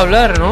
hablar, ¿no?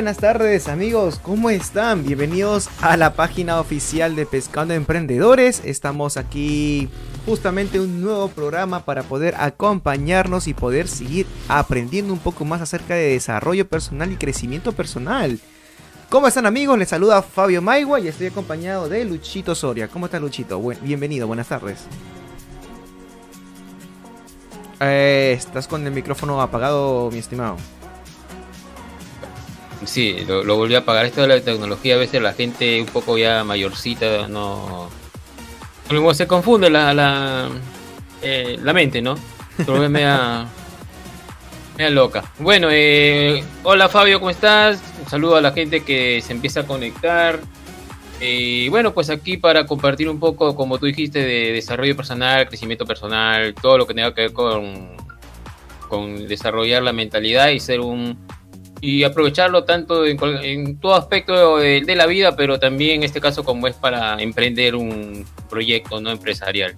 Buenas tardes amigos, ¿cómo están? Bienvenidos a la página oficial de Pescando Emprendedores. Estamos aquí justamente un nuevo programa para poder acompañarnos y poder seguir aprendiendo un poco más acerca de desarrollo personal y crecimiento personal. ¿Cómo están amigos? Les saluda Fabio Maigua y estoy acompañado de Luchito Soria. ¿Cómo está Luchito? bienvenido, buenas tardes. Eh, estás con el micrófono apagado, mi estimado. Sí, lo, volví a apagar. Esto de la tecnología, a veces la gente un poco ya mayorcita no. Se confunde la, la, eh, la mente, ¿no? Pero me da loca. Bueno, eh, hola Fabio, ¿cómo estás? Un saludo a la gente que se empieza a conectar. Y bueno, pues aquí para compartir un poco, como tú dijiste, de desarrollo personal, crecimiento personal, todo lo que tenga que ver con, con desarrollar la mentalidad y ser un y aprovecharlo tanto en, todo aspecto de, la vida, pero también en este caso como es para emprender un proyecto no empresarial.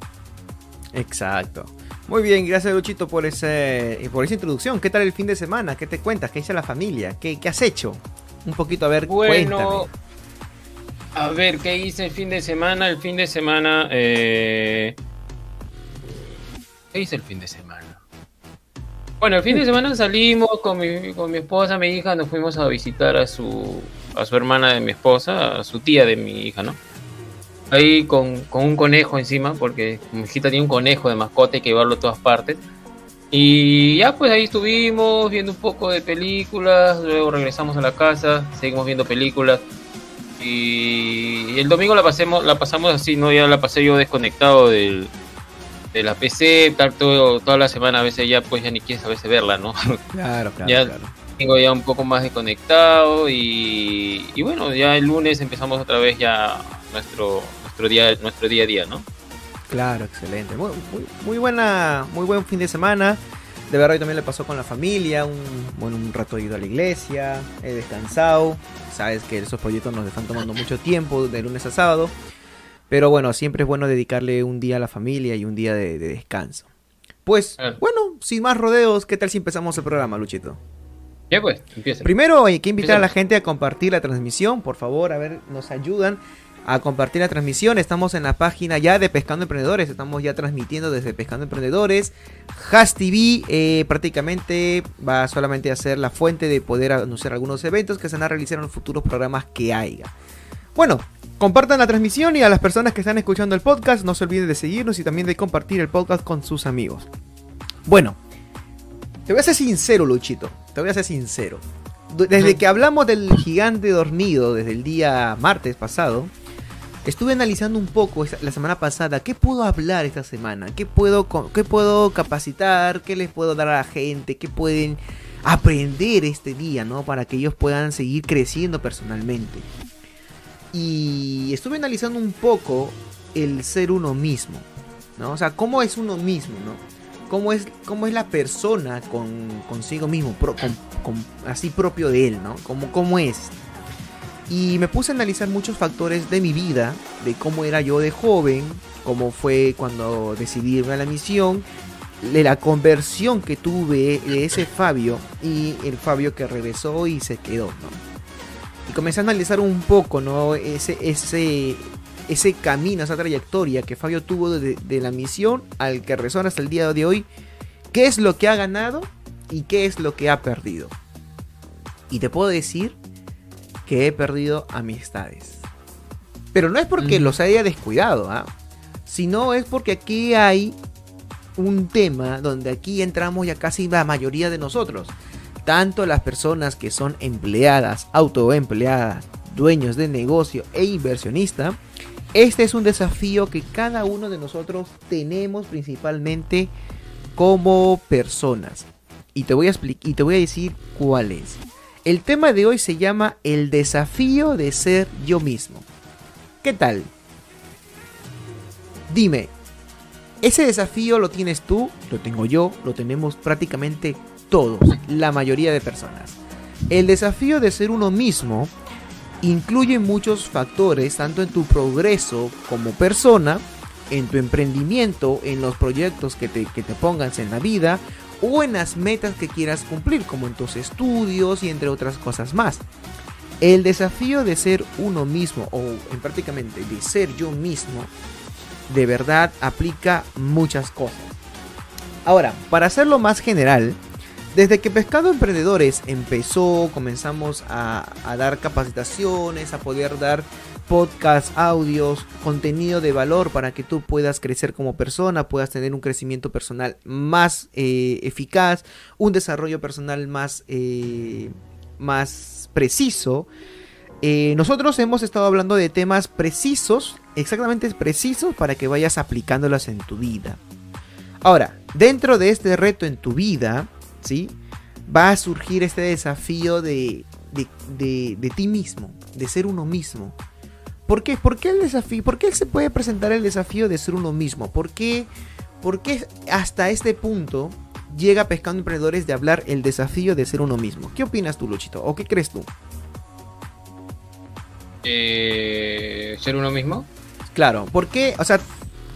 Exacto. Muy bien, gracias Luchito por, ese, por esa introducción. ¿Qué tal el fin de semana? ¿Qué te cuentas? ¿Qué hizo la familia? ¿Qué, qué has hecho? Un poquito, a ver, bueno, A ver, ¿qué hice el fin de semana? El fin de semana... Eh... ¿Qué hice el fin de semana? Bueno, el fin de semana salimos con mi, con mi esposa, mi hija, nos fuimos a visitar a su, a su hermana de mi esposa, a su tía de mi hija, ¿no? Ahí con, con un conejo encima, porque mi hijita tiene un conejo de mascota, hay que llevarlo a todas partes. Y ya pues ahí estuvimos viendo un poco de películas, luego regresamos a la casa, seguimos viendo películas. Y, el domingo la pasemos, la pasamos así, ¿no? Ya la pasé yo desconectado del, de la PC, estar todo, toda la semana, a veces ya pues ya ni quieres a veces verla, ¿no? Claro, claro. ya tengo ya un poco más desconectado y, y bueno, ya el lunes empezamos otra vez ya nuestro nuestro día nuestro día a día, ¿no? Claro, excelente. Muy, muy, buena, muy buen fin de semana. De verdad, hoy también le pasó con la familia. Un, bueno, un rato he ido a la iglesia, he descansado. Sabes que esos proyectos nos están tomando mucho tiempo de lunes a sábado. Pero bueno, siempre es bueno dedicarle un día a la familia y un día de, descanso. Pues, ah. bueno, sin más rodeos, ¿qué tal si empezamos el programa, Luchito? Ya pues, empieza. Primero hay que invitar a la gente a compartir la transmisión, por favor, a ver, nos ayudan a compartir la transmisión. Estamos en la página ya de Pescando Emprendedores, estamos ya transmitiendo desde Pescando Emprendedores. Has TV eh, prácticamente va solamente a ser la fuente de poder anunciar algunos eventos que se van a realizar en los futuros programas que haya. Bueno, Compartan la transmisión y a las personas que están escuchando el podcast, no se olviden de seguirnos y también de compartir el podcast con sus amigos. Bueno, te voy a ser sincero, Luchito. Te voy a ser sincero. Desde que hablamos del gigante dormido, desde el día martes pasado, estuve analizando un poco la semana pasada qué puedo hablar esta semana, qué puedo, qué puedo capacitar, qué les puedo dar a la gente, qué pueden aprender este día, ¿no? Para que ellos puedan seguir creciendo personalmente. Y estuve analizando un poco el ser uno mismo, ¿no? O sea, cómo es uno mismo, ¿no? Cómo es, cómo es la persona con, consigo mismo, así propio de él, ¿no? Cómo, cómo es. Y me puse a analizar muchos factores de mi vida, de cómo era yo de joven, cómo fue cuando decidí irme a la misión, de la conversión que tuve de ese Fabio y el Fabio que regresó y se quedó, ¿no? Y comencé a analizar un poco, ¿no? Ese, ese, ese camino, esa trayectoria que Fabio tuvo de, la misión al que resuena hasta el día de hoy. ¿Qué es lo que ha ganado y qué es lo que ha perdido? Y te puedo decir que he perdido amistades. Pero no es porque los haya descuidado, ¿ah? sino es porque aquí hay un tema donde aquí entramos ya casi la mayoría de nosotros tanto las personas que son empleadas, autoempleadas, dueños de negocio e inversionista, este es un desafío que cada uno de nosotros tenemos principalmente como personas. Y te voy a explicar y te voy a decir cuál es. El tema de hoy se llama el desafío de ser yo mismo. ¿Qué tal? Dime, ¿ese desafío lo tienes tú? Lo tengo yo, lo tenemos prácticamente todos, la mayoría de personas. El desafío de ser uno mismo incluye muchos factores, tanto en tu progreso como persona, en tu emprendimiento, en los proyectos que te, que te pongas en la vida o en las metas que quieras cumplir, como en tus estudios y entre otras cosas más. El desafío de ser uno mismo, o en prácticamente de ser yo mismo, de verdad aplica muchas cosas. Ahora, para hacerlo más general, desde que Pescado Emprendedores empezó, comenzamos a, dar capacitaciones, a poder dar podcasts, audios, contenido de valor para que tú puedas crecer como persona, puedas tener un crecimiento personal más eh, eficaz, un desarrollo personal más, eh, más preciso. Eh, nosotros hemos estado hablando de temas precisos, exactamente precisos, para que vayas aplicándolas en tu vida. Ahora, dentro de este reto en tu vida, ¿sí? Va a surgir este desafío de, de, ti mismo, de ser uno mismo. ¿Por qué? ¿Por qué el desafío? ¿Por qué se puede presentar el desafío de ser uno mismo? ¿Por qué, por qué hasta este punto llega Pescando Emprendedores de hablar el desafío de ser uno mismo? ¿Qué opinas tú, Luchito? ¿O qué crees tú? Eh, ¿Ser uno mismo? Claro, ¿por qué? O sea,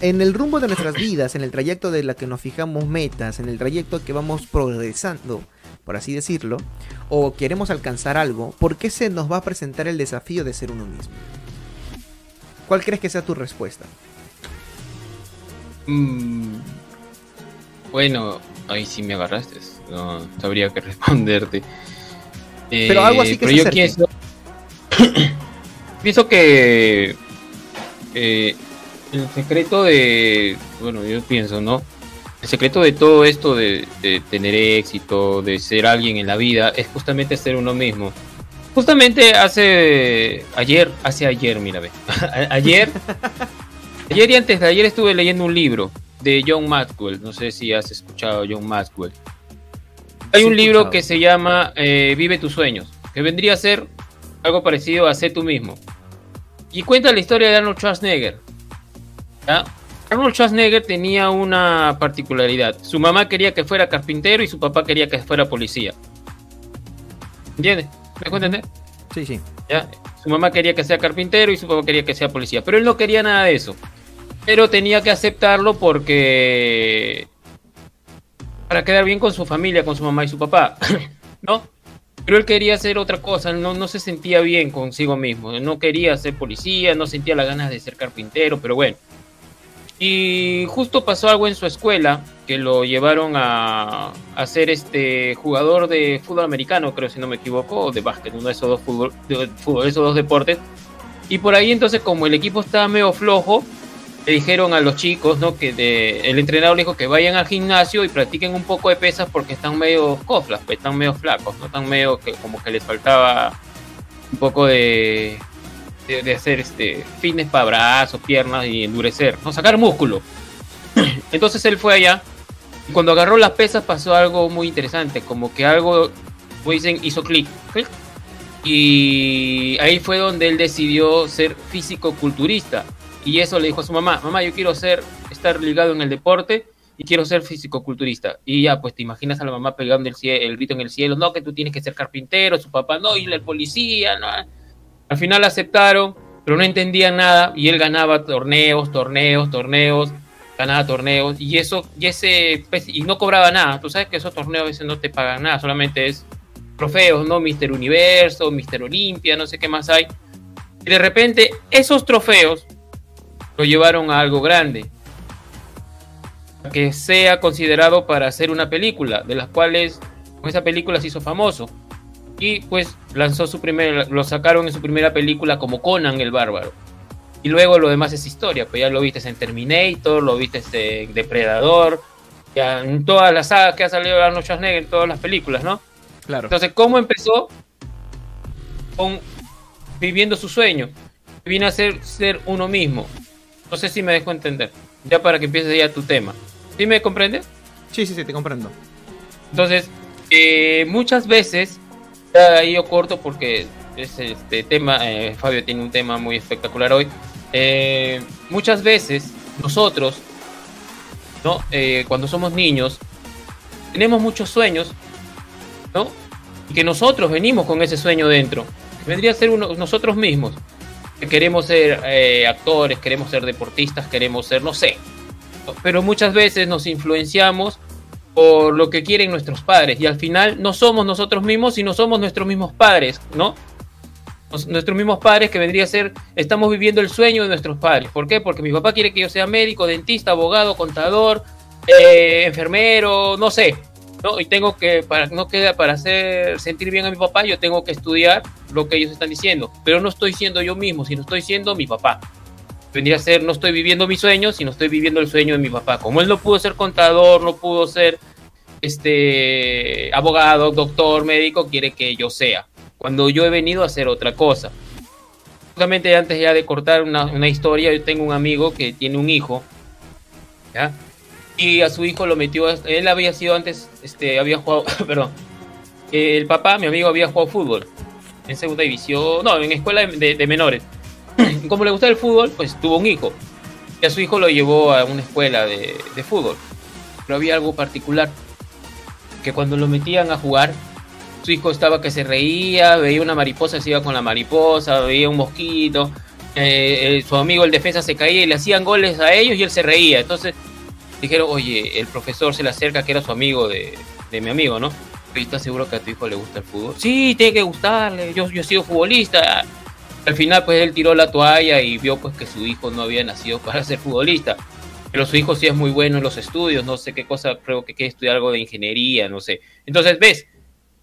en el rumbo de nuestras vidas, en el trayecto de la que nos fijamos metas, en el trayecto que vamos progresando, por así decirlo, o queremos alcanzar algo, ¿por qué se nos va a presentar el desafío de ser uno mismo? ¿Cuál crees que sea tu respuesta? Mm, bueno, ahí sí me agarraste. No sabría qué responderte. pero algo así que se yo pienso que eh, el secreto de, bueno, yo pienso, ¿no? El secreto de todo esto de, tener éxito, de ser alguien en la vida, es justamente ser uno mismo. Justamente hace ayer, hace ayer, mira, ve. ayer, ayer y antes de ayer estuve leyendo un libro de John Maxwell. No sé si has escuchado a John Maxwell. Hay un libro que se llama eh, Vive tus sueños, que vendría a ser algo parecido a Sé tú mismo. Y cuenta la historia de Arnold Schwarzenegger. Arnold Schwarzenegger tenía una particularidad. Su mamá quería que fuera carpintero y su papá quería que fuera policía. ¿Entiendes? ¿Me entender? Sí, sí. ¿Ya? Su mamá quería que sea carpintero y su papá quería que sea policía. Pero él no quería nada de eso. Pero tenía que aceptarlo porque... Para quedar bien con su familia, con su mamá y su papá. ¿No? Pero él quería hacer otra cosa, no, no se sentía bien consigo mismo. No quería ser policía, no sentía las ganas de ser carpintero, pero bueno. Y justo pasó algo en su escuela que lo llevaron a, a ser este jugador de fútbol americano, creo si no me equivoco, o de básquet, uno de esos dos fútbol, de, esos dos deportes. Y por ahí entonces como el equipo estaba medio flojo, le dijeron a los chicos, ¿no? Que de, el entrenador le dijo que vayan al gimnasio y practiquen un poco de pesas porque están medio coflas, pues, están medio flacos, ¿no? Están medio que como que les faltaba un poco de, de, hacer este fitness para brazos, piernas y endurecer, no sacar músculo. Entonces él fue allá y cuando agarró las pesas pasó algo muy interesante, como que algo, como dicen, hizo clic. Y ahí fue donde él decidió ser físico-culturista. Y eso le dijo a su mamá, mamá, yo quiero ser, estar ligado en el deporte y quiero ser físico-culturista. Y ya, pues te imaginas a la mamá pegando el, el grito en el cielo, no, que tú tienes que ser carpintero, su papá, no, y el policía, no al final aceptaron, pero no entendían nada y él ganaba torneos, torneos, torneos, ganaba torneos y eso y ese pues, y no cobraba nada. Tú sabes que esos torneos a veces no te pagan nada, solamente es trofeos, ¿no? Mister Universo, Mister Olimpia, no sé qué más hay. Y de repente esos trofeos lo llevaron a algo grande. Que sea considerado para hacer una película, de las cuales con esa película se hizo famoso y pues lanzó su primer, lo sacaron en su primera película como Conan el Bárbaro. Y luego lo demás es historia, pues ya lo viste en Terminator, lo viste en Depredador, ya en todas las sagas que ha salido Arnold Schwarzenegger, en todas las películas, ¿no? Claro. Entonces, ¿cómo empezó? Con viviendo su sueño. Vino a ser, ser uno mismo. No sé si me dejo entender. Ya para que empieces ya tu tema. ¿Sí me comprendes? Sí, sí, sí, te comprendo. Entonces, eh, muchas veces ahí yo corto porque es este tema, eh, Fabio tiene un tema muy espectacular hoy. Eh, muchas veces nosotros, ¿no? Eh, cuando somos niños, tenemos muchos sueños, ¿no? Y que nosotros venimos con ese sueño dentro. Vendría a ser uno, nosotros mismos. Que queremos ser actores, queremos ser deportistas, queremos ser, no sé. Pero muchas veces nos influenciamos por lo que quieren nuestros padres. Y al final no somos nosotros mismos, sino somos nuestros mismos padres, ¿no? nuestros mismos padres que vendría a ser, estamos viviendo el sueño de nuestros padres. ¿Por qué? Porque mi papá quiere que yo sea médico, dentista, abogado, contador, eh, enfermero, no sé. ¿no? Y tengo que, para no queda para hacer sentir bien a mi papá, yo tengo que estudiar lo que ellos están diciendo. Pero no estoy siendo yo mismo, sino estoy siendo mi papá. Vendría a ser, no estoy viviendo mi sueño, sino estoy viviendo el sueño de mi papá. Como él no pudo ser contador, no pudo ser este abogado, doctor, médico, quiere que yo sea cuando yo he venido a hacer otra cosa. Justamente antes ya de cortar una, historia, yo tengo un amigo que tiene un hijo, ¿ya? Y a su hijo lo metió, él había sido antes, este, había jugado, perdón, el papá, mi amigo, había jugado fútbol en segunda división, no, en escuela de, menores. Como le gusta el fútbol, pues tuvo un hijo. Y a su hijo lo llevó a una escuela de, fútbol. Pero había algo particular, que cuando lo metían a jugar, su hijo estaba que se reía, veía una mariposa, se iba con la mariposa, veía un mosquito, eh, su amigo el defensa se caía y le hacían goles a ellos y él se reía. Entonces dijeron, oye, el profesor se le acerca que era su amigo de, mi amigo, ¿no? ¿Y estás seguro que a tu hijo le gusta el fútbol? Sí, tiene que gustarle, yo, yo he sido futbolista. Al final pues él tiró la toalla y vio pues que su hijo no había nacido para ser futbolista. Pero su hijo sí es muy bueno en los estudios, no sé qué cosa, creo que quiere estudiar algo de ingeniería, no sé. Entonces, ves,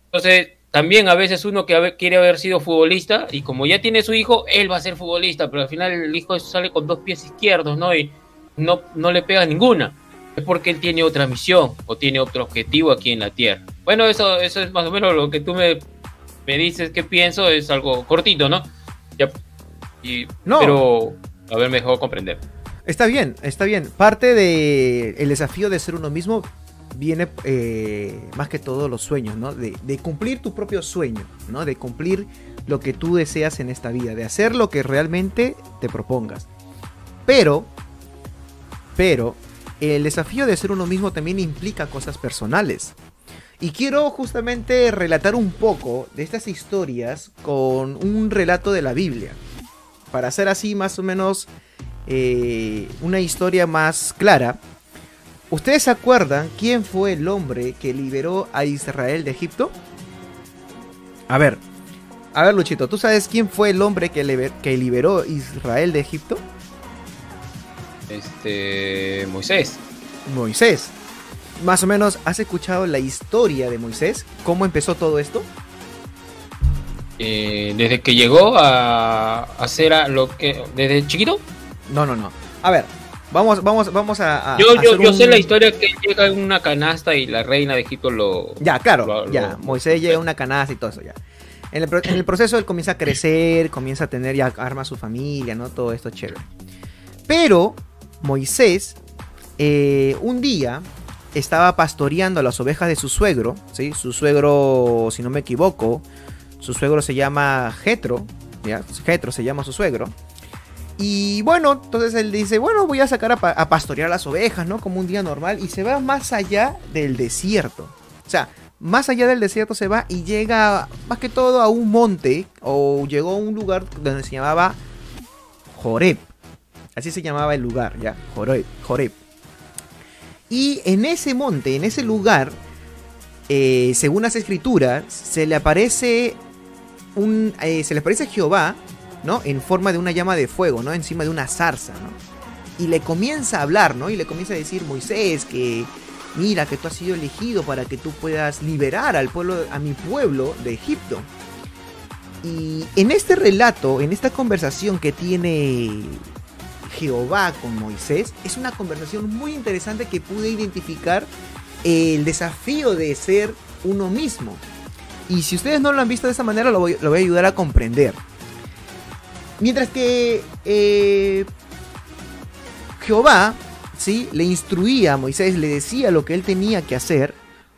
entonces, también a veces uno que quiere haber sido futbolista y como ya tiene su hijo, él va a ser futbolista, pero al final el hijo sale con dos pies izquierdos, ¿no? Y no, no le pega ninguna. Es porque él tiene otra misión o tiene otro objetivo aquí en la Tierra. Bueno, eso, eso es más o menos lo que tú me, me dices que pienso, es algo cortito, ¿no? Y, no. Pero a ver, mejor comprender. Está bien, está bien. Parte del el desafío de ser uno mismo viene eh, más que todo los sueños, ¿no? De, cumplir tu propio sueño, ¿no? De cumplir lo que tú deseas en esta vida, de hacer lo que realmente te propongas. Pero, pero, el desafío de ser uno mismo también implica cosas personales. Y quiero justamente relatar un poco de estas historias con un relato de la Biblia. Para hacer así más o menos eh, una historia más clara ¿Ustedes se acuerdan quién fue el hombre que liberó a Israel de Egipto? A ver, a ver Luchito, ¿tú sabes quién fue el hombre que, liberó a Israel de Egipto? Este... Moisés. Moisés. Más o menos, ¿has escuchado la historia de Moisés? ¿Cómo empezó todo esto? Eh, desde que llegó a hacer a lo que... ¿Desde chiquito? No, no, no. A ver, Vamos, vamos, vamos a. yo yo, sé la historia que llega en una canasta y la reina de Egipto lo. Ya, claro, ya. Moisés llega en una canasta y todo eso, ya. En el, proceso él comienza a crecer, comienza a tener, ya arma su familia, ¿no? Todo esto chévere. Pero Moisés, eh, un día, estaba pastoreando las ovejas de su suegro, ¿sí? Su suegro, si no me equivoco, su suegro se llama Jetro, ¿ya? Jetro se llama su suegro. Y bueno, entonces él dice, bueno, voy a sacar a, pastorear las ovejas, ¿no? Como un día normal. Y se va más allá del desierto. O sea, más allá del desierto se va y llega más que todo a un monte. O llegó a un lugar donde se llamaba Joreb. Así se llamaba el lugar, ¿ya? Joreb. Joreb. Y en ese monte, en ese lugar, eh, según las escrituras, se le aparece un, eh, se le aparece Jehová ¿no? En forma de una llama de fuego, ¿no? Encima de una zarza, ¿no? Y le comienza a hablar, ¿no? Y le comienza a decir, Moisés, que mira que tú has sido elegido para que tú puedas liberar al pueblo, a mi pueblo de Egipto. Y en este relato, en esta conversación que tiene Jehová con Moisés, es una conversación muy interesante que pude identificar el desafío de ser uno mismo. Y si ustedes no lo han visto de esa manera, lo voy, a ayudar a comprender. Mientras que eh, Jehová ¿sí? le instruía a Moisés, le decía lo que él tenía que hacer,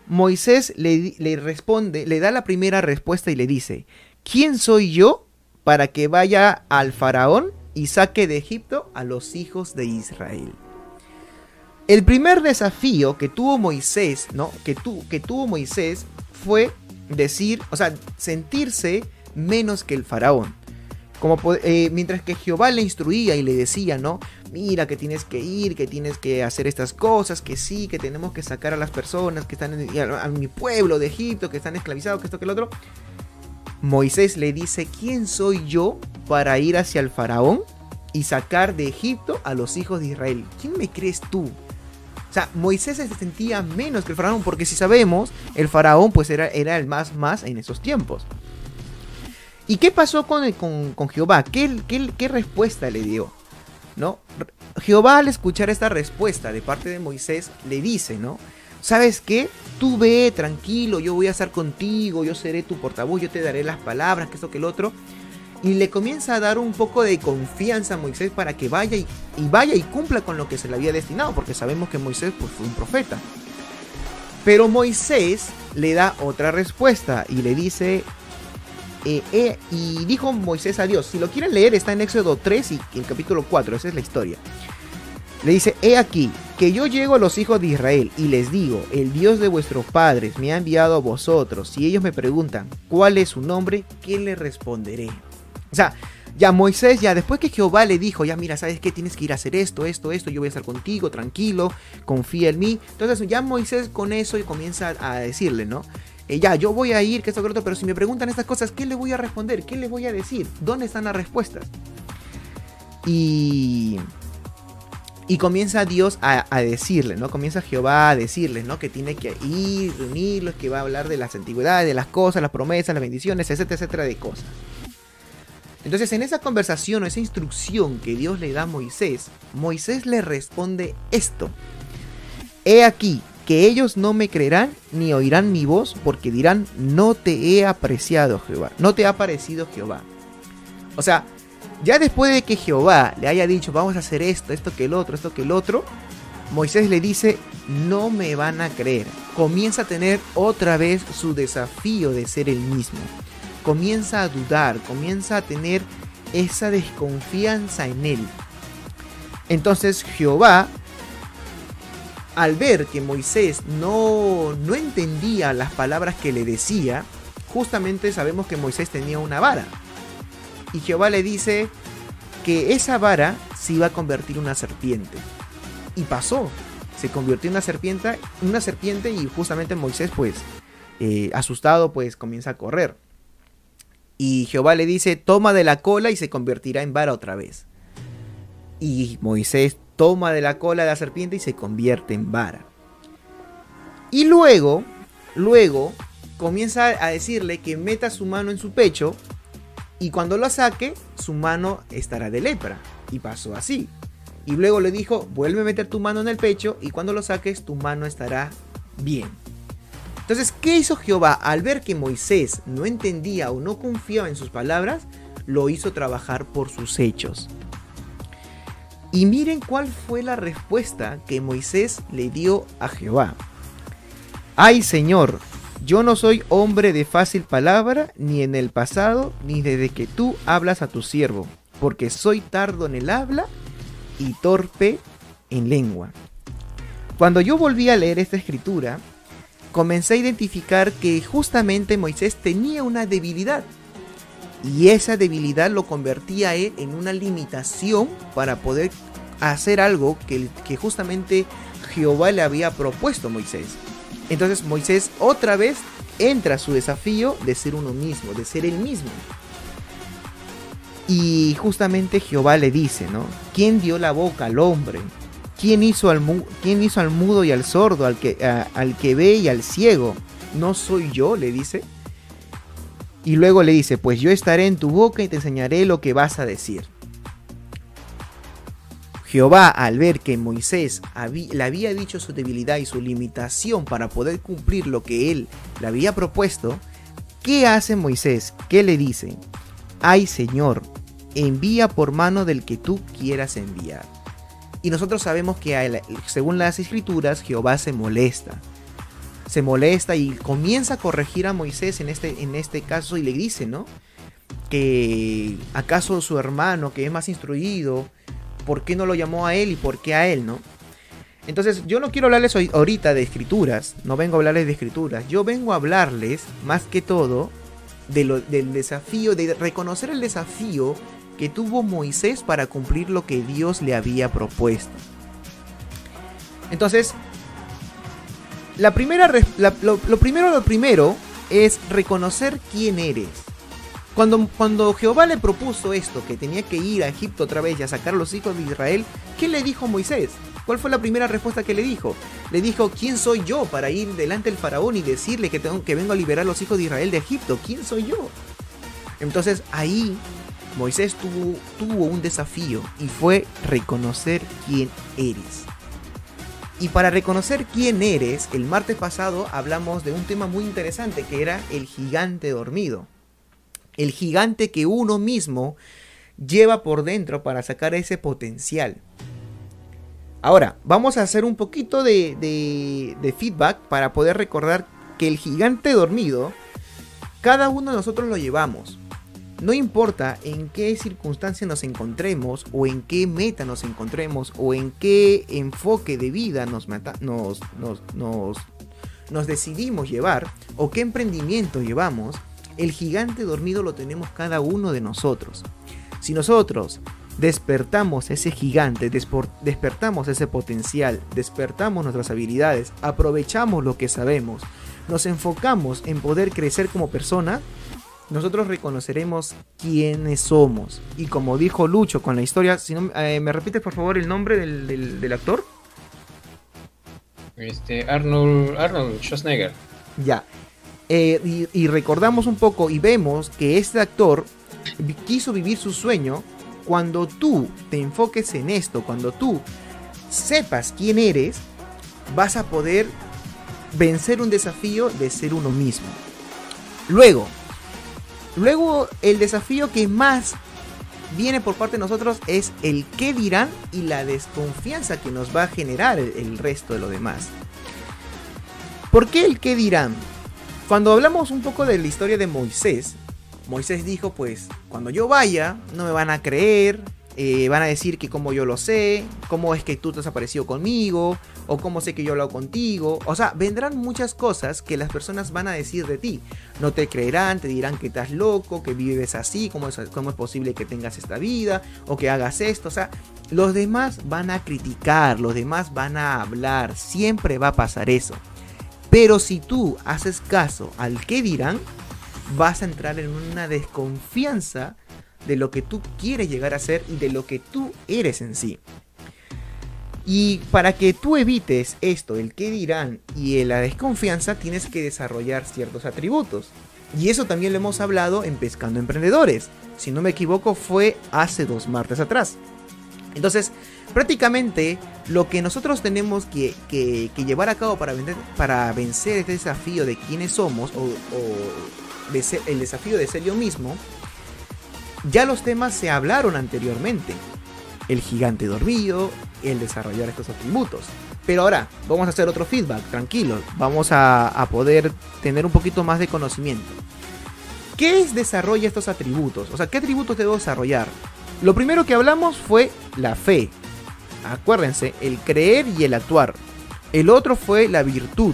Moisés le responde, le da la primera respuesta y le dice, ¿quién soy yo para que vaya al faraón y saque de Egipto a los hijos de Israel? El primer desafío que tuvo Moisés, ¿no? Que, que tuvo Moisés fue decir, o sea, sentirse menos que el faraón. Como, eh, mientras que Jehová le instruía y le decía, ¿no? mira que tienes que ir, que tienes que hacer estas cosas, que sí, que tenemos que sacar a las personas que están en a, mi pueblo de Egipto, que están esclavizados, que esto, que el otro. Moisés le dice, ¿quién soy yo para ir hacia el faraón y sacar de Egipto a los hijos de Israel? ¿Quién me crees tú? O sea, Moisés se sentía menos que el faraón, porque si sabemos, el faraón pues era, era el más más en esos tiempos. ¿Y qué pasó con, con, Jehová? ¿Qué, ¿Qué, qué, respuesta le dio? ¿No? Jehová al escuchar esta respuesta de parte de Moisés le dice, ¿no? ¿Sabes qué? Tú ve tranquilo, yo voy a estar contigo, yo seré tu portavoz, yo te daré las palabras, que esto, que el otro. Y le comienza a dar un poco de confianza a Moisés para que vaya y, vaya y cumpla con lo que se le había destinado, porque sabemos que Moisés pues, fue un profeta. Pero Moisés le da otra respuesta y le dice, eh, eh, y dijo Moisés a Dios, si lo quieren leer está en Éxodo 3 y el capítulo 4, esa es la historia. Le dice, he aquí, que yo llego a los hijos de Israel y les digo, el Dios de vuestros padres me ha enviado a vosotros. Si ellos me preguntan, ¿cuál es su nombre? ¿Qué le responderé? O sea, ya Moisés, ya después que Jehová le dijo, ya mira, ¿sabes qué? Tienes que ir a hacer esto, esto, esto, yo voy a estar contigo, tranquilo, confía en mí. Entonces ya Moisés con eso y comienza a decirle, ¿no? Eh, ya, yo voy a ir, que esto, que otro, pero si me preguntan estas cosas, ¿qué le voy a responder? ¿Qué le voy a decir? ¿Dónde están las respuestas? Y... Y comienza Dios a, decirle, ¿no? Comienza Jehová a decirle, ¿no? Que tiene que ir, reunirlos, que va a hablar de las antigüedades, de las cosas, las promesas, las bendiciones, etcétera, etcétera, de cosas. Entonces, en esa conversación o esa instrucción que Dios le da a Moisés, Moisés le responde esto. He aquí, que ellos no me creerán ni oirán mi voz, porque dirán, no te he apreciado Jehová, no te ha parecido Jehová. O sea, ya después de que Jehová le haya dicho, vamos a hacer esto, esto que el otro, esto que el otro, Moisés le dice, no me van a creer. Comienza a tener otra vez su desafío de ser el mismo. Comienza a dudar, comienza a tener esa desconfianza en él. Entonces Jehová al ver que Moisés no, no entendía las palabras que le decía, justamente sabemos que Moisés tenía una vara. Y Jehová le dice que esa vara se iba a convertir en una serpiente. Y pasó. Se convirtió en una serpiente, una serpiente y justamente Moisés pues eh, asustado pues comienza a correr. Y Jehová le dice, toma de la cola y se convertirá en vara otra vez. Y Moisés toma de la cola de la serpiente y se convierte en vara. Y luego, luego, comienza a decirle que meta su mano en su pecho y cuando lo saque, su mano estará de lepra. Y pasó así. Y luego le dijo, vuelve a meter tu mano en el pecho y cuando lo saques, tu mano estará bien. Entonces, ¿qué hizo Jehová? Al ver que Moisés no entendía o no confiaba en sus palabras, lo hizo trabajar por sus hechos. Y miren cuál fue la respuesta que Moisés le dio a Jehová. Ay Señor, yo no soy hombre de fácil palabra, ni en el pasado, ni desde que tú hablas a tu siervo, porque soy tardo en el habla y torpe en lengua. Cuando yo volví a leer esta escritura, comencé a identificar que justamente Moisés tenía una debilidad y esa debilidad lo convertía a él en una limitación para poder hacer algo que, que justamente Jehová le había propuesto a Moisés. Entonces Moisés otra vez entra a su desafío de ser uno mismo, de ser el mismo. Y justamente Jehová le dice, ¿no? ¿Quién dio la boca al hombre? ¿Quién hizo al, quién hizo al mudo y al sordo, al que, al que ve y al ciego? ¿No soy yo? le dice. Y luego le dice, pues yo estaré en tu boca y te enseñaré lo que vas a decir. Jehová, al ver que Moisés le había dicho su debilidad y su limitación para poder cumplir lo que él le había propuesto, ¿qué hace Moisés? ¿Qué le dice? Ay Señor, envía por mano del que tú quieras enviar. Y nosotros sabemos que según las escrituras Jehová se molesta se molesta y comienza a corregir a Moisés en este, en este caso y le dice, ¿no? Que acaso su hermano, que es más instruido, ¿por qué no lo llamó a él y por qué a él, no? Entonces, yo no quiero hablarles ahorita de escrituras, no vengo a hablarles de escrituras, yo vengo a hablarles más que todo del desafío, de reconocer el desafío que tuvo Moisés para cumplir lo que Dios le había propuesto. Entonces, lo, primero, lo primero es reconocer quién eres. Cuando, cuando Jehová le propuso esto, que tenía que ir a Egipto otra vez y a sacar a los hijos de Israel, ¿qué le dijo Moisés? ¿Cuál fue la primera respuesta que le dijo? Le dijo, ¿quién soy yo para ir delante del faraón y decirle que, tengo, que vengo a liberar a los hijos de Israel de Egipto? ¿Quién soy yo? Entonces ahí Moisés tuvo, tuvo un desafío y fue reconocer quién eres. Y para reconocer quién eres, el martes pasado hablamos de un tema muy interesante que era el gigante dormido. El gigante que uno mismo lleva por dentro para sacar ese potencial. Ahora, vamos a hacer un poquito de, feedback para poder recordar que el gigante dormido, cada uno de nosotros lo llevamos. No importa en qué circunstancia nos encontremos o en qué meta nos encontremos o en qué enfoque de vida nos, nos, decidimos llevar o qué emprendimiento llevamos, el gigante dormido lo tenemos cada uno de nosotros. Si nosotros despertamos ese gigante, despertamos ese potencial, despertamos nuestras habilidades, aprovechamos lo que sabemos, nos enfocamos en poder crecer como persona, nosotros reconoceremos quiénes somos. Y como dijo Lucho con la historia, si no, eh, ¿me repites por favor el nombre del, actor? Este, Arnold, Arnold Schwarzenegger. Ya. Eh, y, recordamos un poco y vemos que este actor quiso vivir su sueño cuando tú te enfoques en esto, cuando tú sepas quién eres, vas a poder vencer un desafío de ser uno mismo. Luego, Luego, el desafío que más viene por parte de nosotros es el qué dirán y la desconfianza que nos va a generar el resto de lo demás. ¿Por qué el qué dirán? Cuando hablamos un poco de la historia de Moisés, Moisés dijo pues, cuando yo vaya, no me van a creer, eh, van a decir que como yo lo sé, cómo es que tú te has aparecido conmigo, o cómo sé que yo he hablado contigo. O sea, vendrán muchas cosas que las personas van a decir de ti. No te creerán, te dirán que estás loco, que vives así, cómo es, cómo es posible que tengas esta vida, o que hagas esto. O sea, los demás van a criticar, los demás van a hablar, siempre va a pasar eso. Pero si tú haces caso al que dirán, vas a entrar en una desconfianza de lo que tú quieres llegar a ser y de lo que tú eres en sí. Y para que tú evites esto, el que dirán y la desconfianza, tienes que desarrollar ciertos atributos. Y eso también lo hemos hablado en Pescando Emprendedores. Si no me equivoco, fue hace dos martes atrás. Entonces, prácticamente lo que nosotros tenemos que, llevar a cabo para, para, vencer este desafío de quiénes somos o, el desafío de ser yo mismo ya los temas se hablaron anteriormente. El gigante dormido, el desarrollar estos atributos. Pero ahora vamos a hacer otro feedback, tranquilo. Vamos a, poder tener un poquito más de conocimiento. ¿Qué es desarrolla estos atributos? O sea, ¿qué atributos debo desarrollar? Lo primero que hablamos fue la fe. Acuérdense, el creer y el actuar. El otro fue la virtud.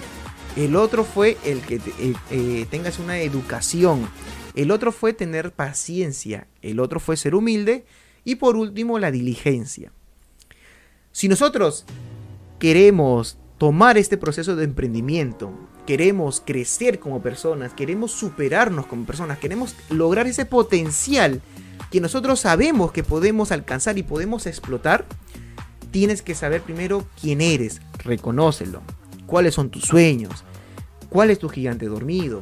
El otro fue el que eh, tengas una educación. El otro fue tener paciencia, el otro fue ser humilde y por último la diligencia. Si nosotros queremos tomar este proceso de emprendimiento, queremos crecer como personas, queremos superarnos como personas, queremos lograr ese potencial que nosotros sabemos que podemos alcanzar y podemos explotar, tienes que saber primero quién eres, reconócelo, cuáles son tus sueños, cuál es tu gigante dormido,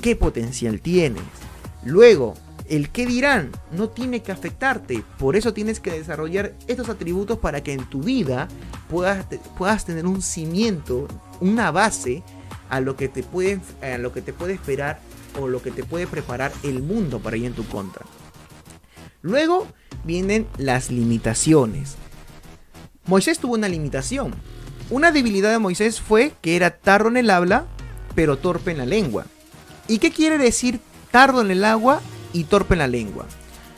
qué potencial tienes, Luego, el qué dirán no tiene que afectarte. Por eso tienes que desarrollar estos atributos para que en tu vida puedas, puedas tener un cimiento, una base a lo, que te puede, a lo que te puede esperar o lo que te puede preparar el mundo para ir en tu contra. Luego vienen las limitaciones. Moisés tuvo una limitación. Una debilidad de Moisés fue que era tarro en el habla, pero torpe en la lengua. ¿Y qué quiere decir tardo en el agua y torpe en la lengua.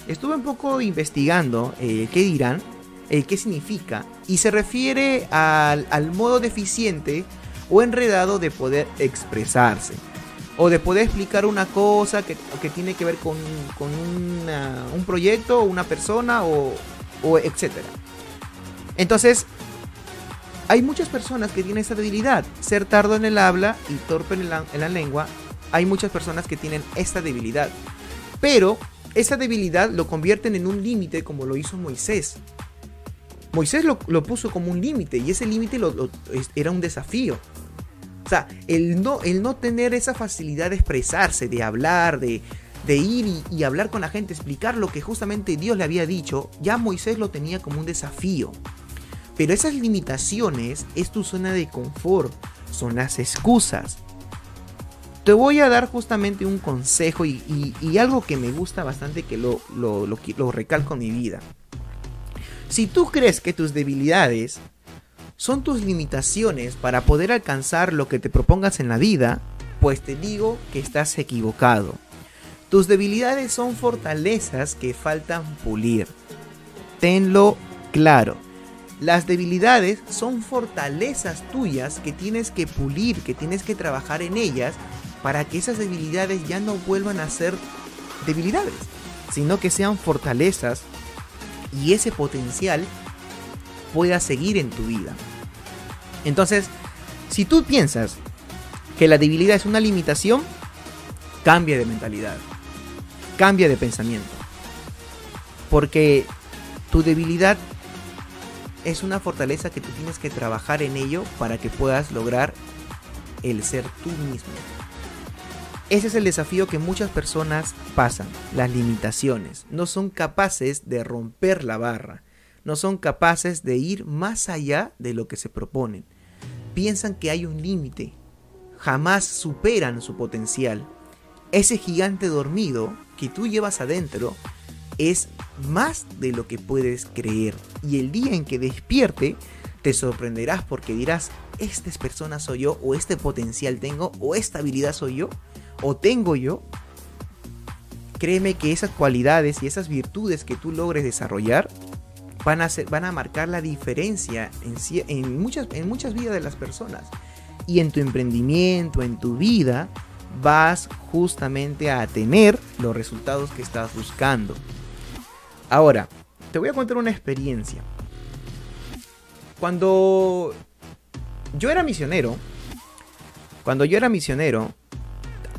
Estuve un poco investigando eh, qué dirán, eh, qué significa, y se refiere al, modo deficiente o enredado de poder expresarse. O de poder explicar una cosa que, tiene que ver con, un proyecto, una persona o, etcétera. Entonces, hay muchas personas que tienen esa debilidad, ser tardo en el habla y torpe en la, en la lengua. Hay muchas personas que tienen esta debilidad. Pero esa debilidad lo convierten en un límite como lo hizo Moisés. Moisés lo, puso como un límite y ese límite era un desafío. O sea, el no, no tener esa facilidad de expresarse, de hablar, de, ir y, y, hablar con la gente, explicar lo que justamente Dios le había dicho, ya Moisés lo tenía como un desafío. Pero esas limitaciones es tu zona de confort, son las excusas. Te voy a dar justamente un consejo y, algo que me gusta bastante que lo, lo, lo recalco en mi vida. Si tú crees que tus debilidades son tus limitaciones para poder alcanzar lo que te propongas en la vida, pues te digo que estás equivocado. Tus debilidades son fortalezas que faltan pulir. Tenlo claro. Las debilidades son fortalezas tuyas que tienes que pulir, que tienes que trabajar en ellas para que esas debilidades ya no vuelvan a ser debilidades, sino que sean fortalezas y ese potencial pueda seguir en tu vida. Entonces, si tú piensas que la debilidad es una limitación, cambia de mentalidad, cambia de pensamiento. Porque tu debilidad es una fortaleza que tú tienes que trabajar en ello para que puedas lograr el ser tú mismo. Ese es el desafío que muchas personas pasan, las limitaciones. No son capaces de romper la barra, no son capaces de ir más allá de lo que se proponen. Piensan que hay un límite, jamás superan su potencial. Ese gigante dormido que tú llevas adentro es más de lo que puedes creer. Y el día en que despierte, te sorprenderás porque dirás, esta persona soy yo, o este potencial tengo, o esta habilidad soy yo, o tengo yo. Créeme que esas cualidades y esas virtudes que tú logres desarrollar van a, van a marcar la diferencia en, en, muchas, en muchas vidas de las personas. Y en tu emprendimiento, en tu vida, vas justamente a tener los resultados que estás buscando. Ahora, te voy a contar una experiencia. Cuando yo era misionero, cuando yo era misionero,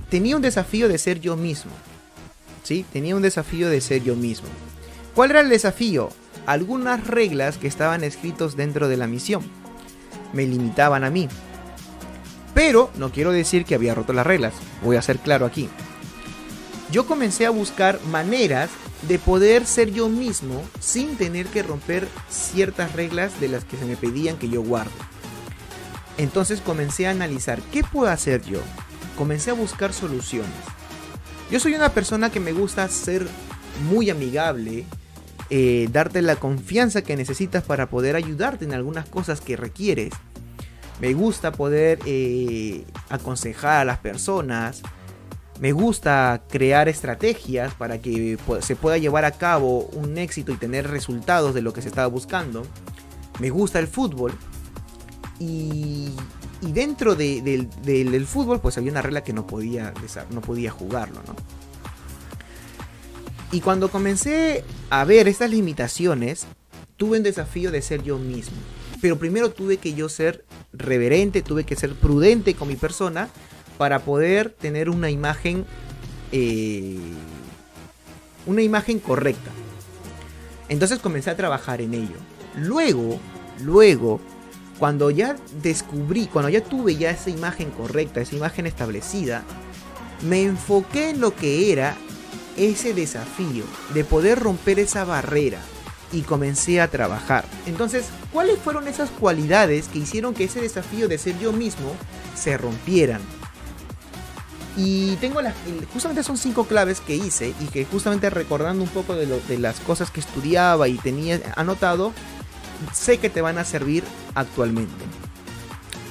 tenía un desafío de ser yo mismo. ¿Sí? Tenía un desafío de ser yo mismo. ¿Cuál era el desafío? Algunas reglas que estaban escritos dentro de la misión. Me limitaban a mí. Pero no quiero decir que había roto las reglas. Voy a ser claro aquí. Yo comencé a buscar maneras de poder ser yo mismo sin tener que romper ciertas reglas de las que se me pedían que yo guarde. Entonces comencé a analizar qué puedo hacer yo. Comencé a buscar soluciones. Yo soy una persona que me gusta ser muy amigable, eh, darte la confianza que necesitas para poder ayudarte en algunas cosas que requieres. Me gusta poder eh, aconsejar a las personas, me gusta crear estrategias para que se pueda llevar a cabo un éxito y tener resultados de lo que se estaba buscando. Me gusta el fútbol. Y, dentro del, fútbol pues había una regla que no podía, no podía jugarlo. Y cuando comencé a ver estas limitaciones, tuve un desafío de ser yo mismo. Pero primero tuve que yo ser reverente, tuve que ser prudente con mi persona para poder tener una imagen eh, una imagen correcta. Entonces comencé a trabajar en ello. Luego, luego, cuando ya descubrí, cuando ya tuve ya esa imagen correcta, esa imagen establecida, me enfoqué en lo que era ese desafío de poder romper esa barrera y comencé a trabajar. Entonces, ¿cuáles fueron esas cualidades que hicieron que ese desafío de ser yo mismo se rompieran? Y tengo las. Justamente son cinco claves que hice y que justamente recordando un poco de, lo, de las cosas que estudiaba y tenía anotado, sé que te van a servir actualmente.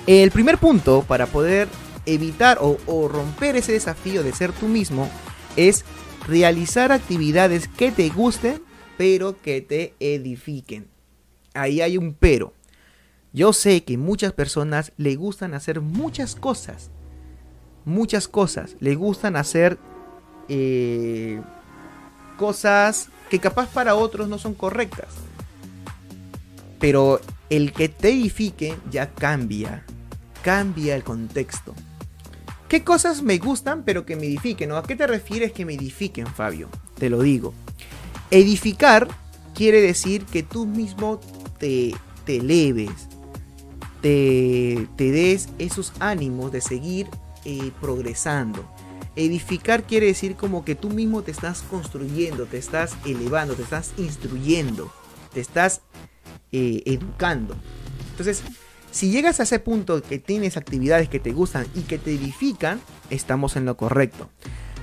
El primer punto para poder evitar o romper ese desafío de ser tú mismo es realizar actividades que te gusten, pero que te edifiquen. Ahí hay un pero. Yo sé que muchas personas le gustan hacer muchas cosas, muchas cosas. Le gustan hacer eh, cosas que capaz para otros no son correctas. Pero el que te edifique ya cambia. Cambia el contexto. ¿Qué cosas me gustan pero que me edifiquen? ¿A qué te refieres que me edifiquen, Fabio? Te lo digo. Edificar quiere decir que tú mismo te, te eleves, te, des esos ánimos de seguir eh, progresando. Edificar quiere decir como que tú mismo te estás construyendo, te estás elevando, te estás instruyendo, te estás eh, educando. Entonces, si llegas a ese punto que tienes actividades que te gustan y que te edifican, estamos en lo correcto.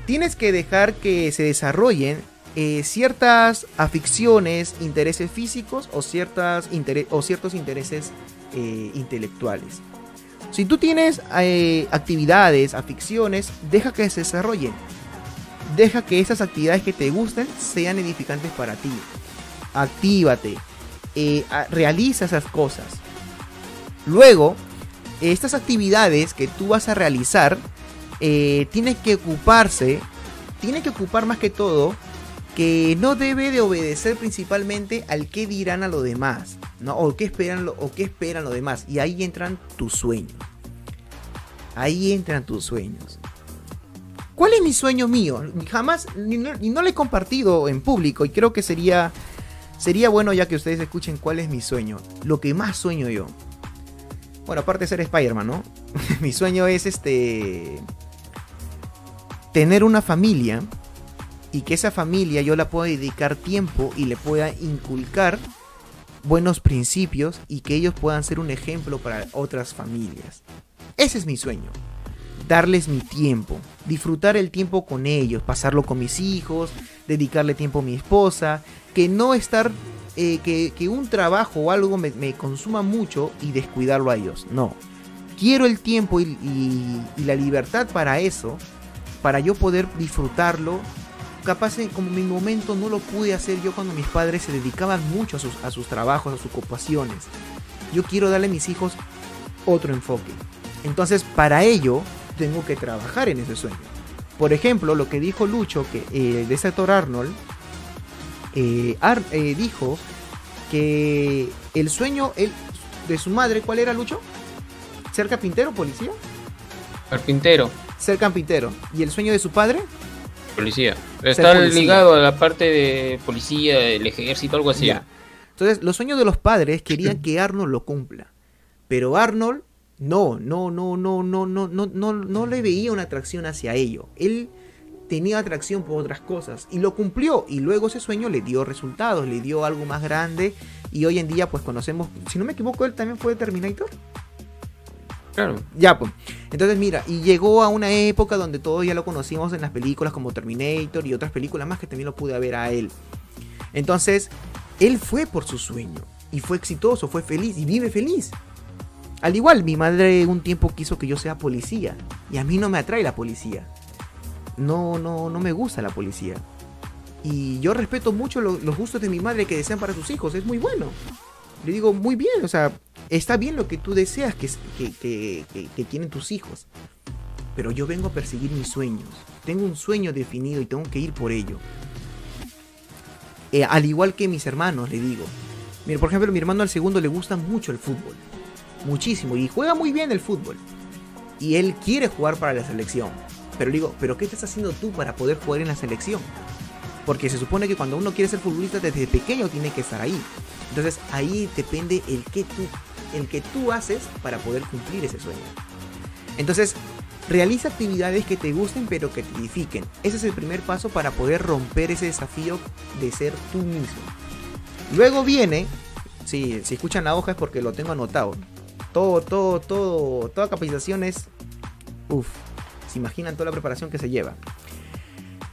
Tienes que dejar que se desarrollen eh, ciertas aficiones, intereses físicos o, ciertas o ciertos intereses eh, intelectuales. Si tú tienes actividades, aficiones, deja que se desarrollen. Deja que esas actividades que te gusten sean edificantes para ti. Actívate, eh, realiza esas cosas. Luego, estas actividades que tú vas a realizar, eh, tiene que ocuparse, tiene que ocupar más que todo, que no debe de obedecer principalmente al que dirán a los demás, ¿no? O qué esperan, o qué esperan los demás. Y ahí entran tus sueños. Ahí entran tus sueños. ¿Cuál es mi sueño mío? Jamás, ni no, lo he compartido en público y creo que sería Sería bueno ya que ustedes escuchen cuál es mi sueño. Lo que más sueño yo. Bueno, aparte de ser Spider-Man, ¿no? mi sueño es este. Tener una familia. Y que esa familia yo la pueda dedicar tiempo y le pueda inculcar buenos principios y que ellos puedan ser un ejemplo para otras familias. Ese es mi sueño. Darles mi tiempo, disfrutar el tiempo con ellos, pasarlo con mis hijos, dedicarle tiempo a mi esposa, que no estar, eh, que, un trabajo o algo me, consuma mucho y descuidarlo a ellos. No. Quiero el tiempo y, la libertad para eso, para yo poder disfrutarlo. Capaz como mi momento no lo pude hacer yo cuando mis padres se dedicaban mucho a sus, a sus trabajos, a sus ocupaciones. Yo quiero darle a mis hijos otro enfoque. Entonces, para ello, tengo que trabajar en ese sueño. Por ejemplo, lo que dijo Lucho, que eh, de ese actor Arnold, eh, eh, dijo que el sueño de su madre, ¿cuál era, Lucho? ¿Ser carpintero, policía? Carpintero. Ser carpintero. ¿Y el sueño de su padre? Policía. Está ligado a la parte de policía, el ejército, algo así. Entonces, los sueños de los padres querían que Arnold lo cumpla. Pero Arnold no, no, no, no, no, no, no, no, no le veía una atracción hacia ello. Él tenía atracción por otras cosas y lo cumplió y luego ese sueño le dio resultados, le dio algo más grande y hoy en día pues conocemos, si no me equivoco, él también fue Terminator. Claro. Ya, pues. Entonces, mira, y llegó a una época donde todos ya lo conocimos en las películas como Terminator y otras películas más que también lo pude ver a él. Entonces, él fue por su sueño y fue exitoso, fue feliz y vive feliz. Al igual, mi madre un tiempo quiso que yo sea policía y a mí no me atrae la policía no, no, no me gusta la policía. Y yo respeto mucho los gustos de mi madre que desean para sus hijos, es muy bueno. Le digo, muy bien, o sea, está bien lo que tú deseas que, que, que, quieren tus hijos. Pero yo vengo a perseguir mis sueños. Tengo un sueño definido y tengo que ir por ello. Eh, al igual que mis hermanos, le digo. Mira, por ejemplo, mi hermano al segundo le gusta mucho el fútbol. Muchísimo. Y juega muy bien el fútbol. Y él quiere jugar para la selección. Pero digo, ¿pero qué estás haciendo tú para poder jugar en la selección? Porque se supone que cuando uno quiere ser futbolista desde pequeño tiene que estar ahí. Entonces ahí depende el que tú, el que tú haces para poder cumplir ese sueño. Entonces, realiza actividades que te gusten pero que te edifiquen. Ese es el primer paso para poder romper ese desafío de ser tú mismo. Luego viene, si, si escuchan la hoja es porque lo tengo anotado. Todo, todo, todo, toda capacitación es, uff, se imaginan toda la preparación que se lleva.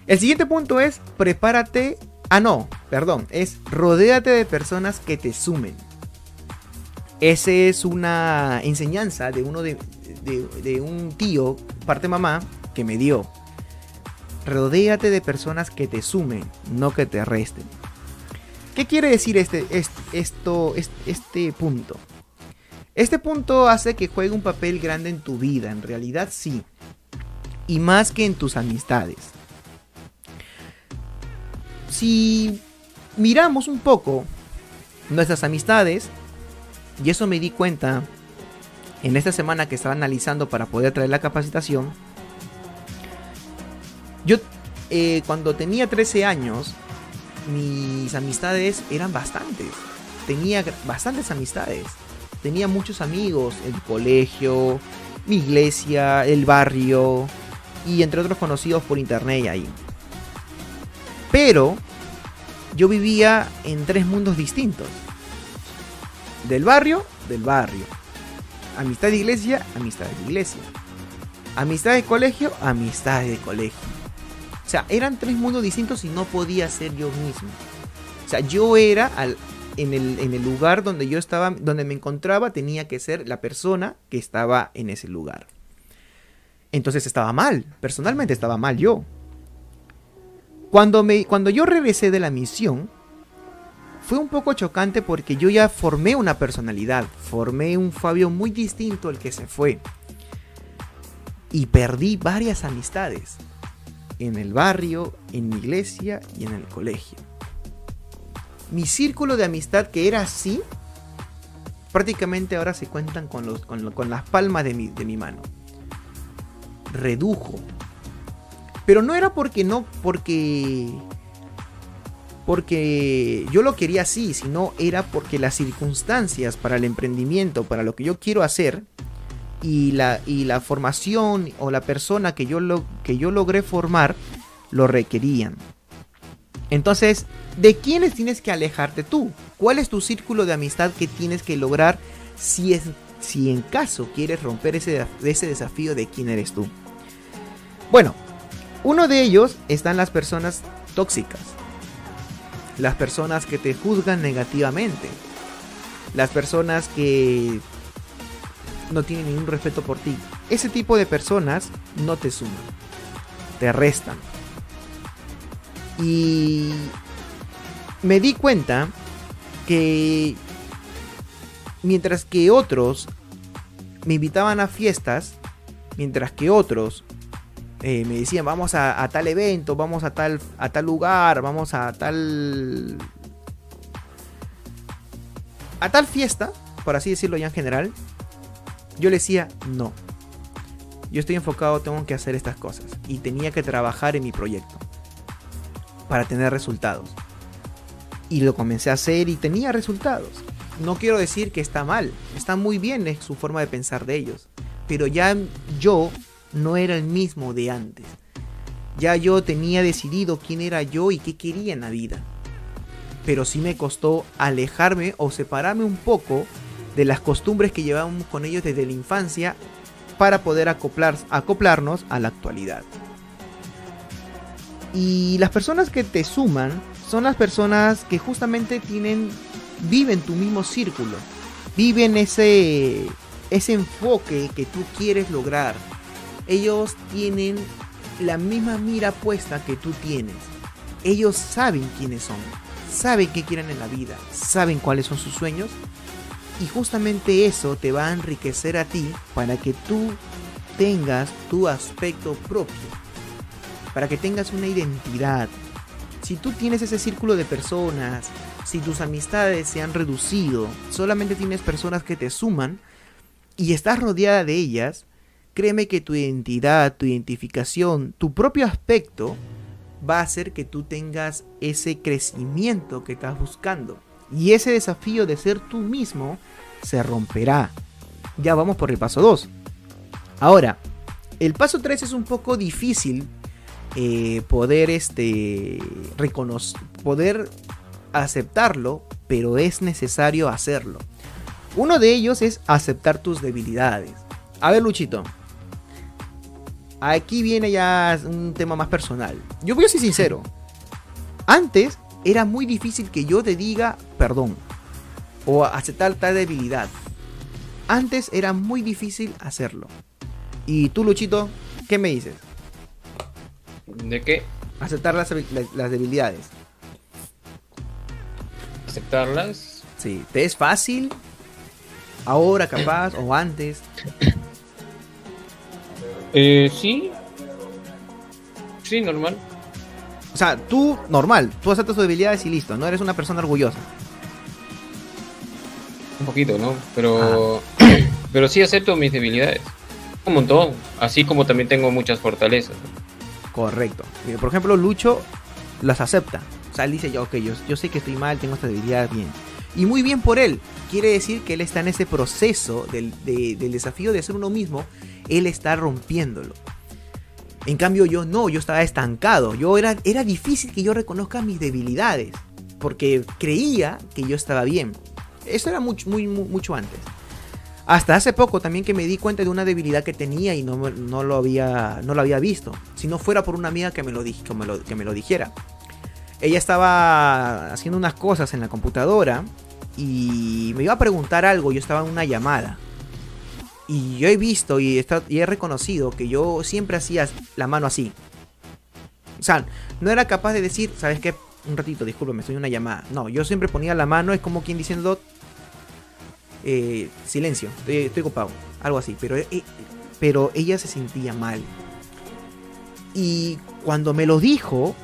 El siguiente punto es prepárate. Ah, no, perdón. Es rodéate de personas que te sumen. Esa es una enseñanza de uno de, un tío, parte mamá, que me dio. Rodéate de personas que te sumen, no que te resten. ¿Qué quiere decir este, este, esto, este punto? Este punto hace que juegue un papel grande en tu vida. En realidad sí. Y más que en tus amistades. Si miramos un poco nuestras amistades, y eso me di cuenta en esta semana que estaba analizando para poder traer la capacitación, yo eh, cuando tenía 13 años, mis amistades eran bastantes. Tenía bastantes amistades. Tenía muchos amigos, el colegio, mi iglesia, el barrio y entre otros conocidos por internet y ahí. Pero yo vivía en tres mundos distintos. Del barrio, del barrio. Amistad de iglesia, amistad de iglesia. Amistad de colegio, amistad de colegio. O sea, eran tres mundos distintos y no podía ser yo mismo. O sea, yo era al, en, el, en el lugar donde yo estaba, donde me encontraba, tenía que ser la persona que estaba en ese lugar. Entonces estaba mal, personalmente estaba mal yo. Cuando, me, cuando yo regresé de la misión, fue un poco chocante porque yo ya formé una personalidad, formé un Fabio muy distinto al que se fue. Y perdí varias amistades en el barrio, en mi iglesia y en el colegio. Mi círculo de amistad que era así, prácticamente ahora se cuentan con, los, con, las palmas de mi, de mi mano. Redujo. Pero no era porque no, porque porque yo lo quería así, sino era porque las circunstancias para el emprendimiento, para lo que yo quiero hacer, y la, y la formación o la persona que yo, lo, que yo logré formar lo requerían. Entonces, ¿de quiénes tienes que alejarte tú? ¿Cuál es tu círculo de amistad que tienes que lograr si, es, si en caso quieres romper ese, ese desafío de quién eres tú? Bueno, uno de ellos están las personas tóxicas. Las personas que te juzgan negativamente. Las personas que no tiene ningún respeto por ti. Ese tipo de personas no te suman, te restan. Y me di cuenta que mientras que otros me invitaban a fiestas, mientras que otros eh, me decían vamos a, tal evento, vamos a tal, a tal lugar, vamos a tal... a tal fiesta, por así decirlo ya en general, yo le decía, no. Yo estoy enfocado, tengo que hacer estas cosas. Y tenía que trabajar en mi proyecto. Para tener resultados. Y lo comencé a hacer y tenía resultados. No quiero decir que está mal. Está muy bien es su forma de pensar de ellos. Pero ya yo no era el mismo de antes. Ya yo tenía decidido quién era yo y qué quería en la vida. Pero sí me costó alejarme o separarme un poco de las costumbres que llevamos con ellos desde la infancia para poder acoplar, acoplarnos a la actualidad. Y las personas que te suman son las personas que justamente tienen, viven tu mismo círculo, viven ese, ese enfoque que tú quieres lograr. Ellos tienen la misma mira puesta que tú tienes. Ellos saben quiénes son, saben qué quieren en la vida, saben cuáles son sus sueños y justamente eso te va a enriquecer a ti para que tú tengas tu aspecto propio. Para que tengas una identidad. Si tú tienes ese círculo de personas, si tus amistades se han reducido, solamente tienes personas que te suman y estás rodeada de ellas, créeme que tu identidad, tu identificación, tu propio aspecto va a hacer que tú tengas ese crecimiento que estás buscando. Y ese desafío de ser tú mismo se romperá. Ya vamos por el paso 2. Ahora, el paso 3 es un poco difícil eh, poder este poder aceptarlo, pero es necesario hacerlo. Uno de ellos es aceptar tus debilidades. A ver, Luchito. Aquí viene ya un tema más personal. Yo voy a ser sincero. Antes era muy difícil que yo te diga perdón o aceptar tal debilidad. Antes era muy difícil hacerlo. ¿Y tú, Luchito, qué me dices? ¿De qué? Aceptar las, debilidades. ¿Aceptarlas? Sí, ¿te es fácil? ¿Ahora capaz o antes? Eh, sí, Sí, normal. O sea, tú, normal, tú aceptas tus debilidades y listo, no eres una persona orgullosa. Un poquito, ¿no? Pero, pero sí acepto mis debilidades. Un montón. Así como también tengo muchas fortalezas. Correcto. Por ejemplo, Lucho las acepta. O sea, él dice, yo, ok, yo, yo sé que estoy mal, tengo esta debilidad bien. Y muy bien por él. Quiere decir que él está en ese proceso del, del desafío de ser uno mismo. Él está rompiéndolo. En cambio yo no, yo estaba estancado. Yo era, era difícil que yo reconozca mis debilidades. Porque creía que yo estaba bien. Eso era mucho, mucho antes. Hasta hace poco también que me di cuenta de una debilidad que tenía y no, no, lo, había, no lo había visto. Si no fuera por una amiga que me, lo, que, me lo, que me lo dijera. Ella estaba haciendo unas cosas en la computadora y me iba a preguntar algo. Yo estaba en una llamada. Y yo he visto y, he reconocido que yo siempre hacía la mano así. O sea, no era capaz de decir, ¿sabes qué? Un ratito, discúlpeme, estoy en una llamada. No, yo siempre ponía la mano, es como quien diciendo, eh, silencio, estoy, ocupado, algo así. Pero, eh, pero ella se sentía mal. Y cuando me lo dijo,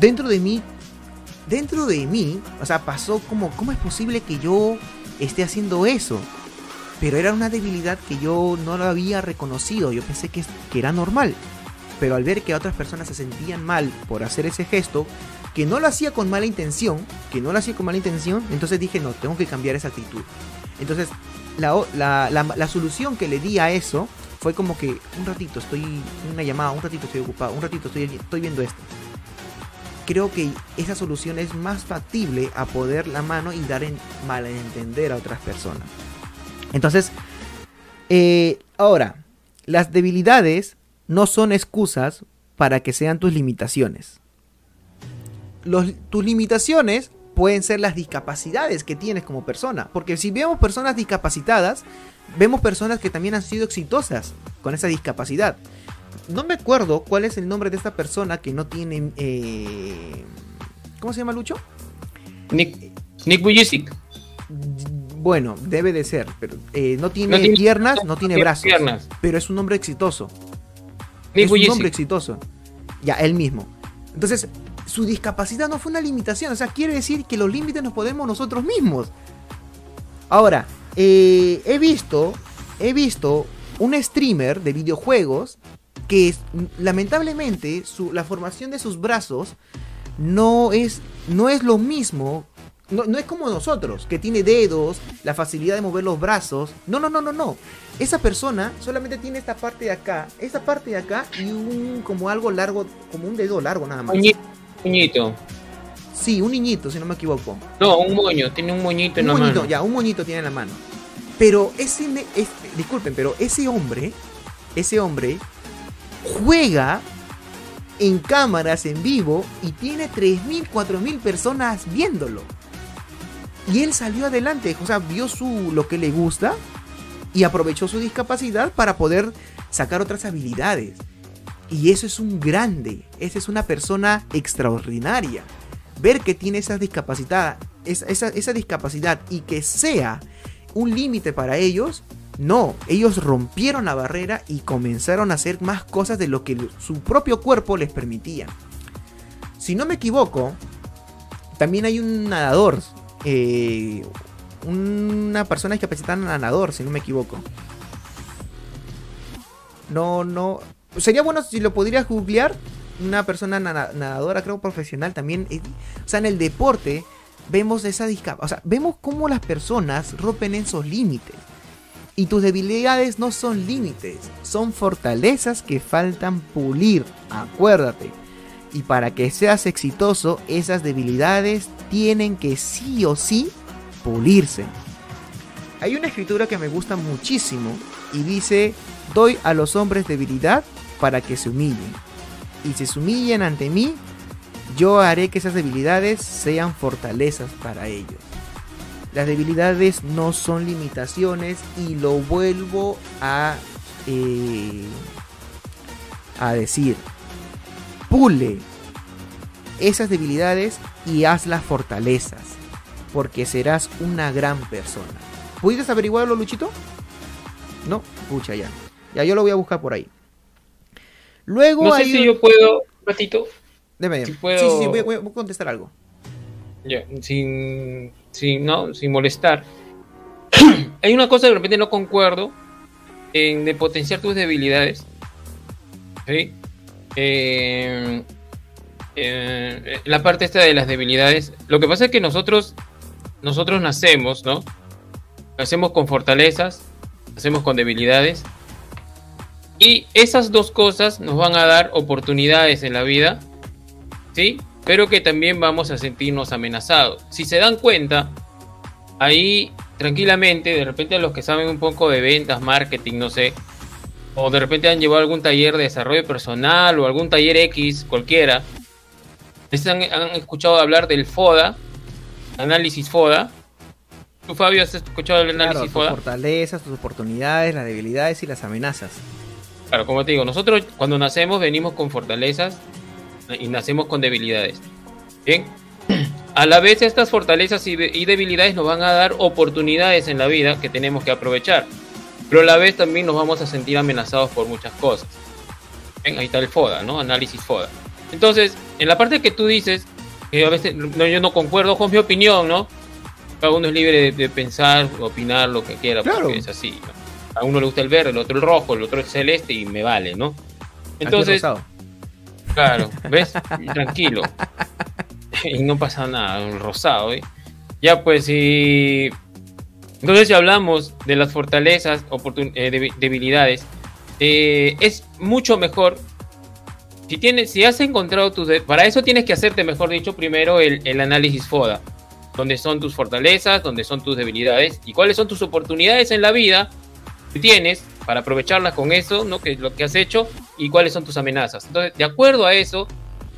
dentro de mí, dentro de mí, o sea, pasó como, ¿cómo es posible que yo esté haciendo eso? Pero era una debilidad que yo no lo había reconocido. Yo pensé que, que era normal. Pero al ver que otras personas se sentían mal por hacer ese gesto, que no lo hacía con mala intención, que no lo hacía con mala intención, entonces dije, no, tengo que cambiar esa actitud. Entonces, la, la, la, solución que le di a eso fue como que un ratito estoy una llamada, un ratito estoy ocupado, un ratito estoy, estoy viendo esto. Creo que esa solución es más factible a poder la mano y dar en malentender a otras personas. Entonces, eh, ahora, las debilidades no son excusas para que sean tus limitaciones. tus limitaciones pueden ser las discapacidades que tienes como persona. Porque si vemos personas discapacitadas, vemos personas que también han sido exitosas con esa discapacidad. No me acuerdo cuál es el nombre de esta persona que no tiene... Eh, ¿Cómo se llama Lucho? Nick, Nick Bujicic. Bueno, debe de ser, pero eh, no, tiene piernas, no, tiene brazos, pero es un hombre exitoso. es un hombre exitoso. Ya, él mismo. Entonces, su discapacidad no fue una limitación, o sea, quiere decir que los límites nos podemos nosotros mismos. Ahora, eh, he visto, he visto un streamer de videojuegos que lamentablemente su, la formación de sus brazos no es, no es lo mismo no, es como nosotros, que tiene dedos, la facilidad de mover los brazos. No, no, no, no, no. Esa persona solamente tiene esta parte de acá, esta parte de acá y un como algo largo, como un dedo largo nada más. Un niñito. Sí, un niñito, si no me equivoco. No, un moño, tiene un moñito en un la mano. Ya, un moñito tiene en la mano. Pero ese, disculpen, pero ese hombre, ese hombre juega en cámaras en vivo y tiene 3.000, 4.000 personas viéndolo. Y él salió adelante, o sea, vio su, lo que le gusta y aprovechó su discapacidad para poder sacar otras habilidades. Y eso es un grande, esa es una persona extraordinaria. Ver que tiene esa discapacidad, esa, esa discapacidad y que sea un límite para ellos, no, ellos rompieron la barrera y comenzaron a hacer más cosas de lo que su propio cuerpo les permitía. Si no me equivoco, también hay un nadador, eh, una persona discapacitada nadador, si no me equivoco. No, no. Sería bueno si lo podrías googlear. Una persona nadadora, creo, profesional también. Eh, o sea, en el deporte vemos esa discapacidad. O sea, vemos cómo las personas rompen esos límites. Y tus debilidades no son límites, son fortalezas que faltan pulir. Acuérdate. Y para que seas exitoso, esas debilidades tienen que sí o sí pulirse. Hay una escritura que me gusta muchísimo y dice, doy a los hombres debilidad para que se humillen. Y si se humillen ante mí, yo haré que esas debilidades sean fortalezas para ellos. Las debilidades no son limitaciones y lo vuelvo a, eh, a decir pule esas debilidades y haz las fortalezas, porque serás una gran persona. ¿Pudiste averiguarlo, Luchito? No, pucha ya. Ya yo lo voy a buscar por ahí. Luego no sé si yo puedo, Patito. Deme. Sí, sí, voy, voy, a contestar algo. Ya, sin, sin, no, sin molestar. Hay una cosa que de repente no concuerdo en de potenciar tus debilidades. ¿sí? Eh, eh, la parte esta de las debilidades. Lo que pasa es que nosotros, nosotros nacemos, ¿no? Nacemos con fortalezas, nacemos con debilidades. Y esas dos cosas nos van a dar oportunidades en la vida, ¿sí? Pero que también vamos a sentirnos amenazados. Si se dan cuenta, ahí tranquilamente, de repente a los que saben un poco de ventas, marketing, no sé, o de repente han llevado algún taller de desarrollo personal o algún taller X, cualquiera, han, han escuchado hablar del FODA, análisis FODA. ¿Tú, Fabio, has escuchado el análisis FODA? Tus fortalezas, tus oportunidades, las debilidades y las amenazas. Claro, como te digo, nosotros cuando nacemos venimos con fortalezas y nacemos con debilidades. Bien, a la vez estas fortalezas y, debilidades nos van a dar oportunidades en la vida que tenemos que aprovechar. Pero a la vez también nos vamos a sentir amenazados por muchas cosas. Bien, ahí está el FODA, ¿no? Análisis FODA. Entonces, en la parte que tú dices, que a veces no, yo no concuerdo con mi opinión, ¿no? Cada uno es libre de, pensar, opinar lo que quiera, porque es así. A uno le gusta el verde, el otro el rojo, el otro el celeste y me vale, ¿no? Entonces, claro, ¿ves? Tranquilo. y no pasa nada, el rosado, ¿eh? Ya pues, si... Entonces, si hablamos de las fortalezas, eh, debilidades, eh, es mucho mejor si, tienes, si has encontrado tus... Para eso tienes que hacerte, mejor dicho, primero el, análisis FODA. Donde son tus fortalezas, donde son tus debilidades y cuáles son tus oportunidades en la vida que tienes para aprovecharlas con eso, ¿no? Que es lo que has hecho y cuáles son tus amenazas. Entonces, de acuerdo a eso,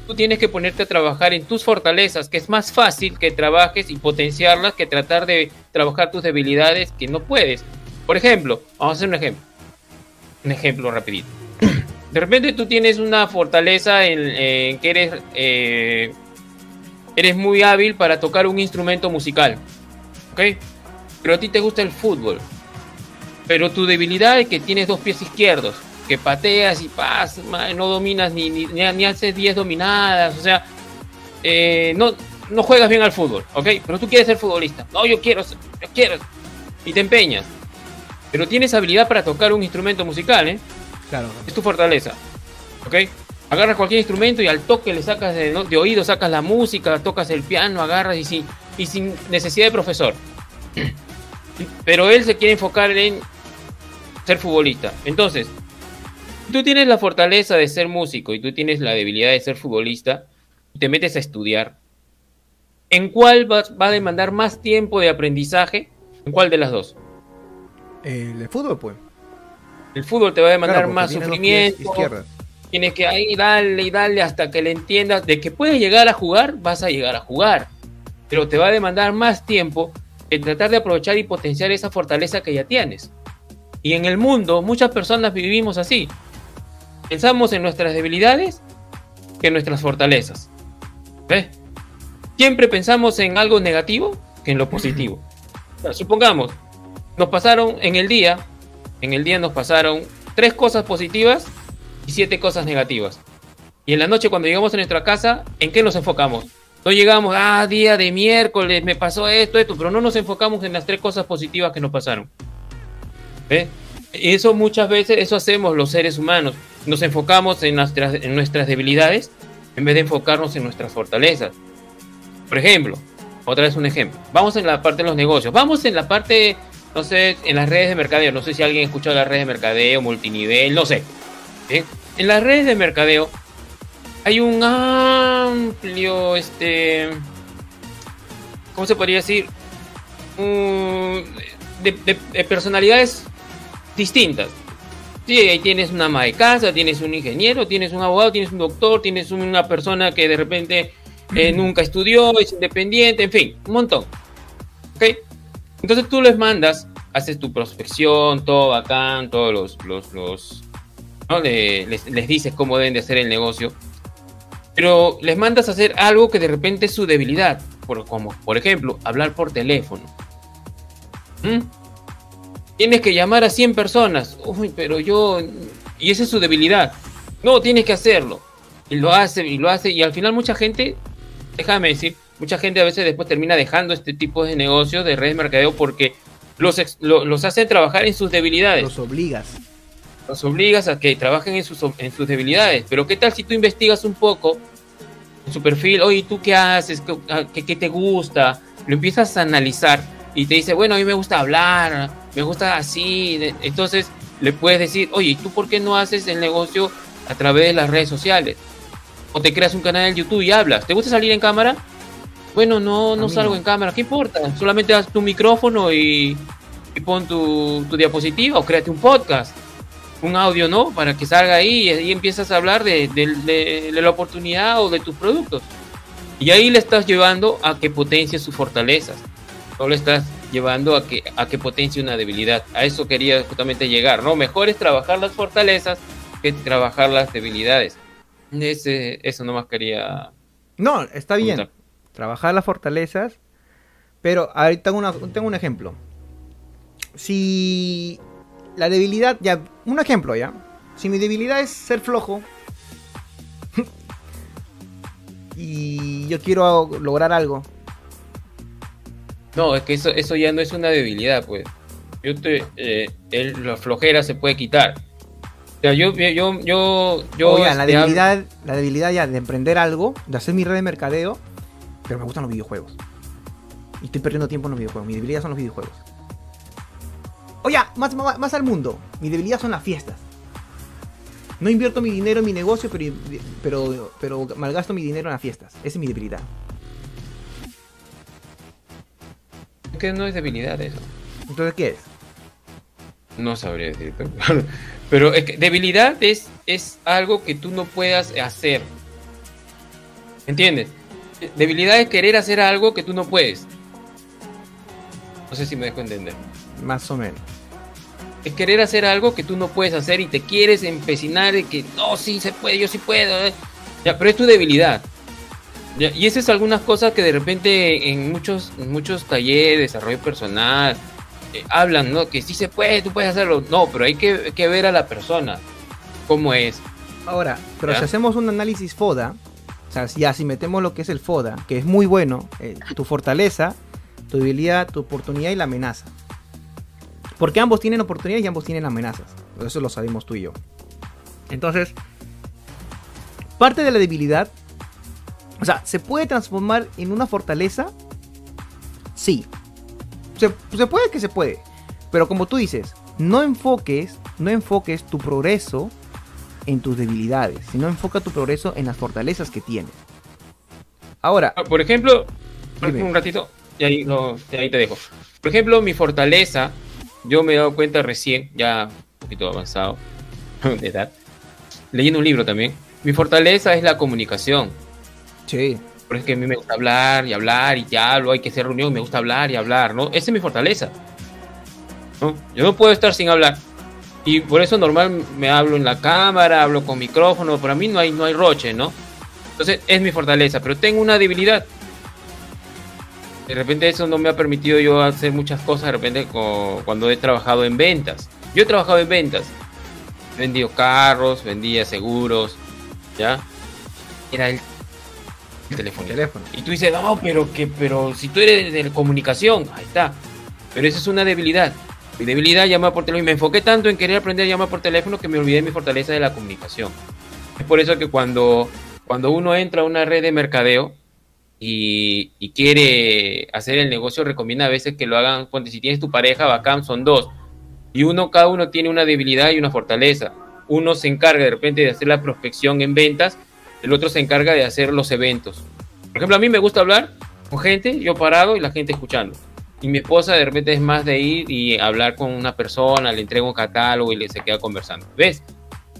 tú tienes que ponerte a trabajar en tus fortalezas, que es más fácil que trabajes y potenciarlas que tratar de trabajar tus debilidades que no puedes. Por ejemplo, vamos a hacer un ejemplo. Un ejemplo rapidito. De repente tú tienes una fortaleza en, que eres, eh, eres muy hábil para tocar un instrumento musical. ¿Ok? Pero a ti te gusta el fútbol. Pero tu debilidad es que tienes dos pies izquierdos. Que pateas y pasas, no dominas ni, ni, haces 10 dominadas. O sea, eh, no, no juegas bien al fútbol. ¿Ok? Pero tú quieres ser futbolista. No, yo quiero, yo quiero. Y te empeñas. Pero tienes habilidad para tocar un instrumento musical, ¿eh? Es tu fortaleza. ¿Ok? Agarras cualquier instrumento y al toque le sacas de, oído, sacas la música, tocas el piano, agarras y sin, y sin necesidad de profesor. Pero él se quiere enfocar en ser futbolista. Entonces, tú tienes la fortaleza de ser músico y tú tienes la debilidad de ser futbolista, te metes a estudiar. ¿En cuál va, va a demandar más tiempo de aprendizaje? ¿En cuál de las dos? El fútbol, pues. El fútbol te va a demandar más sufrimiento. Tienes que ahí darle y darle hasta que le entiendas de que puedes llegar a jugar, vas a llegar a jugar. Pero te va a demandar más tiempo en tratar de aprovechar y potenciar esa fortaleza que ya tienes. Y en el mundo muchas personas vivimos así. Pensamos en nuestras debilidades que en nuestras fortalezas. ¿Ves? Siempre pensamos en algo negativo que en lo positivo. supongamos, nos pasaron en el día en el día nos pasaron tres cosas positivas y siete cosas negativas. Y en la noche cuando llegamos a nuestra casa, ¿en qué nos enfocamos? No llegamos, ah, día de miércoles, me pasó esto, esto, pero no nos enfocamos en las tres cosas positivas que nos pasaron. ¿Ves? Eso muchas veces, eso hacemos los seres humanos. Nos enfocamos en nuestras, en nuestras debilidades en vez de enfocarnos en nuestras fortalezas. Por ejemplo, otra vez un ejemplo. Vamos en la parte de los negocios. Vamos en la parte no sé, en las redes de mercadeo, no sé si alguien ha escuchado las redes de mercadeo, multinivel, no sé. En las redes de mercadeo hay un amplio, este, ¿cómo se podría decir? de, personalidades distintas. Sí, ahí tienes una ama de casa, tienes un ingeniero, tienes un abogado, tienes un doctor, tienes una persona que de repente eh, nunca estudió, es independiente, en fin, un montón. ¿Ok? Entonces tú les mandas, haces tu prospección, todo bacán, todos los, los, los ¿no? les, dices cómo deben de hacer el negocio, pero les mandas a hacer algo que de repente es su debilidad, por, como por ejemplo, hablar por teléfono. ¿Mm? Tienes que llamar a 100 personas, uy, pero yo, y esa es su debilidad. No, tienes que hacerlo. Y lo hace, y lo hace, y al final mucha gente, déjame decir, mucha gente a veces después termina dejando este tipo de negocios de redes de mercadeo porque los, ex- lo- los hacen trabajar en sus debilidades. Los obligas. los obligas a que trabajen en sus, en sus debilidades. Pero ¿qué tal si tú investigas un poco su perfil? Oye, ¿tú qué haces? ¿Qué, a- qué- qué te gusta? Lo empiezas a analizar y te dice, bueno, a mí me gusta hablar, me gusta así. Entonces le puedes decir, oye, ¿y tú por qué no haces el negocio a través de las redes sociales? O te creas un canal en YouTube y hablas. ¿Te gusta salir en cámara? Bueno, no, no salgo no. en cámara. ¿Qué importa? Solamente haz tu micrófono y, y pon tu, tu diapositiva o créate un podcast un audio, ¿no? Para que salga ahí y ahí empiezas a hablar de, de- de- de la oportunidad o de tus productos. Y ahí le estás llevando a que potencie sus fortalezas. No le estás llevando a que, a que potencie una debilidad. A eso quería justamente llegar, ¿no? Mejor es trabajar las fortalezas que trabajar las debilidades. Ese, eso nomás quería No, está bien. comentar. Trabajar las fortalezas. Pero ahorita tengo, una- tengo un ejemplo. Si la debilidad, ya, un ejemplo ya. Si mi debilidad es ser flojo. y yo quiero lograr algo. No, es que eso, eso ya no es una debilidad, pues. Yo te, eh, el- la flojera se puede quitar. O sea, yo, yo, yo, yo. Oigan, la debilidad, la debilidad ya de emprender algo, de hacer mi red de mercadeo, pero me gustan los videojuegos. Y estoy perdiendo tiempo en los videojuegos. Mi debilidad son los videojuegos. Oye, más, más, más al mundo. Mi debilidad son las fiestas. No invierto mi dinero en mi negocio, pero, pero, pero malgasto mi dinero en las fiestas. Esa es mi debilidad. Es que no es debilidad eso. Entonces, ¿qué es? No sabría decirte. Pero es que debilidad es, es algo que tú no puedas hacer. ¿Entiendes? Debilidad es querer hacer algo que tú no puedes. No sé si me dejo entender. Más o menos. Es querer hacer algo que tú no puedes hacer y te quieres empecinar de que no, sí se puede, yo sí puedo. eh". Ya, pero es tu debilidad. Ya, y esas es algunas cosas que de repente en muchos, en muchos talleres de desarrollo personal eh, hablan, ¿no? Que sí se puede, tú puedes hacerlo. No, pero hay que, que ver a la persona cómo es. Ahora, pero ¿Ya? si hacemos un análisis FODA, o sea, si ya si metemos lo que es el FODA, que es muy bueno, eh, tu fortaleza, tu debilidad, tu oportunidad y la amenaza. Porque ambos tienen oportunidades y ambos tienen amenazas. Eso lo sabemos tú y yo. Entonces, parte de la debilidad, o sea, ¿se puede transformar en una fortaleza? Sí. Se, se puede que se puede. Pero como tú dices, no enfoques, no enfoques tu progreso en tus debilidades, sino enfoca tu progreso en las fortalezas que tienes. Ahora, Ah, Por ejemplo, Dime. un ratito, y ahí, lo- y ahí te dejo. Por ejemplo, mi fortaleza, yo me he dado cuenta recién, ya un poquito avanzado de edad, leyendo un libro también. Mi fortaleza es la comunicación. sí, Por eso es que a mí me gusta hablar y hablar y ya hablo, hay que hacer reunión, me gusta hablar y hablar, ¿no? Esa es mi fortaleza. ¿no? Yo no puedo estar sin hablar. Y por eso normal me hablo en la cámara, hablo con micrófono, para mí no hay, no hay roche, ¿no? Entonces es mi fortaleza, pero tengo una debilidad. De repente eso no me ha permitido yo hacer muchas cosas, de repente cuando he trabajado en ventas. Yo he trabajado en ventas. He vendido carros, vendía seguros, ¿ya? Era el, el teléfono. teléfono. Y tú dices, no, pero que, pero si tú eres de comunicación, ahí está. Pero esa es una debilidad. Mi debilidad llamar por teléfono. Y me enfoqué tanto en querer aprender a llamar por teléfono que me olvidé de mi fortaleza de la comunicación. Es por eso que cuando, cuando uno entra a una red de mercadeo y, y quiere hacer el negocio, recomienda a veces que lo hagan. Ponte, si tienes tu pareja, bacán, son dos. Y uno, cada uno tiene una debilidad y una fortaleza. Uno se encarga de repente de hacer la prospección en ventas, el otro se encarga de hacer los eventos. Por ejemplo, a mí me gusta hablar con gente, yo parado y la gente escuchando. Y mi esposa de repente es más de ir y hablar con una persona, le entrego un catálogo y le se queda conversando. ¿Ves?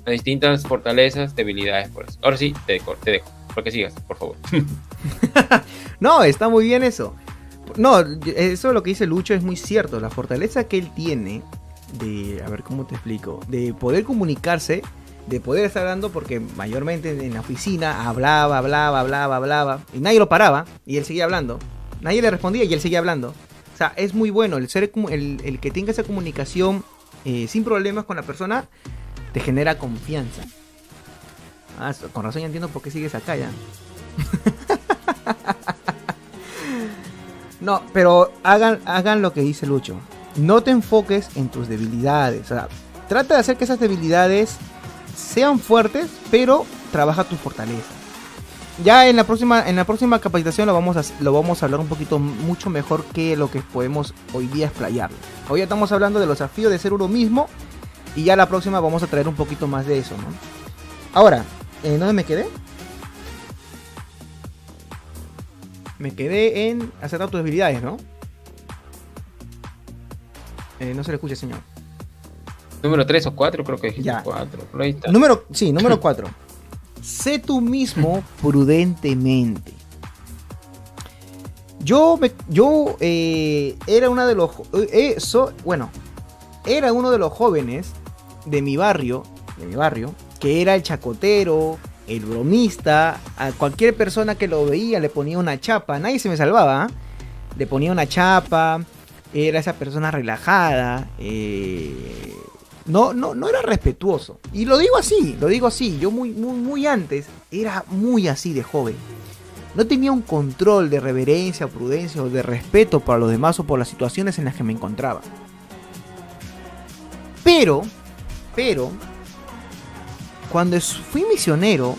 Las distintas fortalezas, debilidades por eso. Ahora sí, te dejo, te dejo. Porque sigas, por favor. No, está muy bien eso. No, eso lo que dice Lucho es muy cierto. La fortaleza que él tiene de, a ver cómo te explico, de poder comunicarse, de poder estar hablando, porque mayormente en la oficina hablaba, hablaba, hablaba, hablaba, y nadie lo paraba, y él seguía hablando. Nadie le respondía y él seguía hablando. O sea, es muy bueno el ser el, el que tenga esa comunicación eh, sin problemas con la persona, te genera confianza. Ah, con razón ya entiendo por qué sigues acá ya. no, pero hagan, hagan lo que dice Lucho. No te enfoques en tus debilidades. O sea, trata de hacer que esas debilidades sean fuertes, pero trabaja tu fortaleza. Ya en la próxima, en la próxima capacitación lo vamos, a, lo vamos a hablar un poquito mucho mejor que lo que podemos hoy día explayar. Hoy estamos hablando de los desafíos de ser uno mismo y ya la próxima vamos a traer un poquito más de eso, ¿no? Ahora, ¿en dónde me quedé? Me quedé en aceptar tus debilidades, ¿no? Eh, no se le escucha, señor. Número 3 o 4, creo que ya. 4. Número, sí, número 4. sé tú mismo prudentemente. Yo, me, yo eh, era uno de los... Eh, bueno, era uno de los jóvenes de mi barrio, de mi barrio, que era el chacotero, el bromista, a cualquier persona que lo veía le ponía una chapa, nadie se me salvaba, ¿ah? le ponía una chapa, era esa persona relajada, eh, no, no, no era respetuoso. Y lo digo así, lo digo así, yo muy, muy, muy antes era muy así de joven. No tenía un control de reverencia, prudencia o de respeto para los demás o por las situaciones en las que me encontraba. Pero, pero, cuando fui misionero,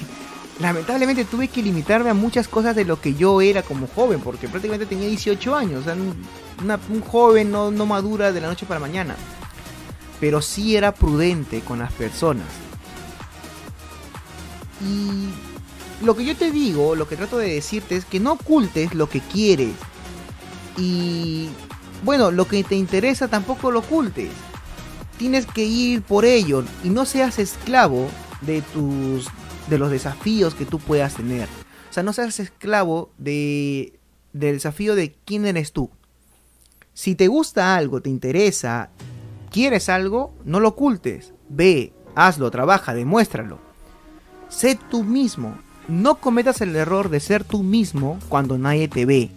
lamentablemente tuve que limitarme a muchas cosas de lo que yo era como joven, porque prácticamente tenía 18 años, o sea, un joven no, no madura de la noche para mañana. Pero sí era prudente con las personas. Y lo que yo te digo, lo que trato de decirte es que no ocultes lo que quieres. Y bueno, lo que te interesa tampoco lo ocultes tienes que ir por ello y no seas esclavo de tus de los desafíos que tú puedas tener. O sea, no seas esclavo de del desafío de quién eres tú. Si te gusta algo, te interesa, quieres algo, no lo ocultes. Ve, hazlo, trabaja, demuéstralo. Sé tú mismo. No cometas el error de ser tú mismo cuando nadie te ve.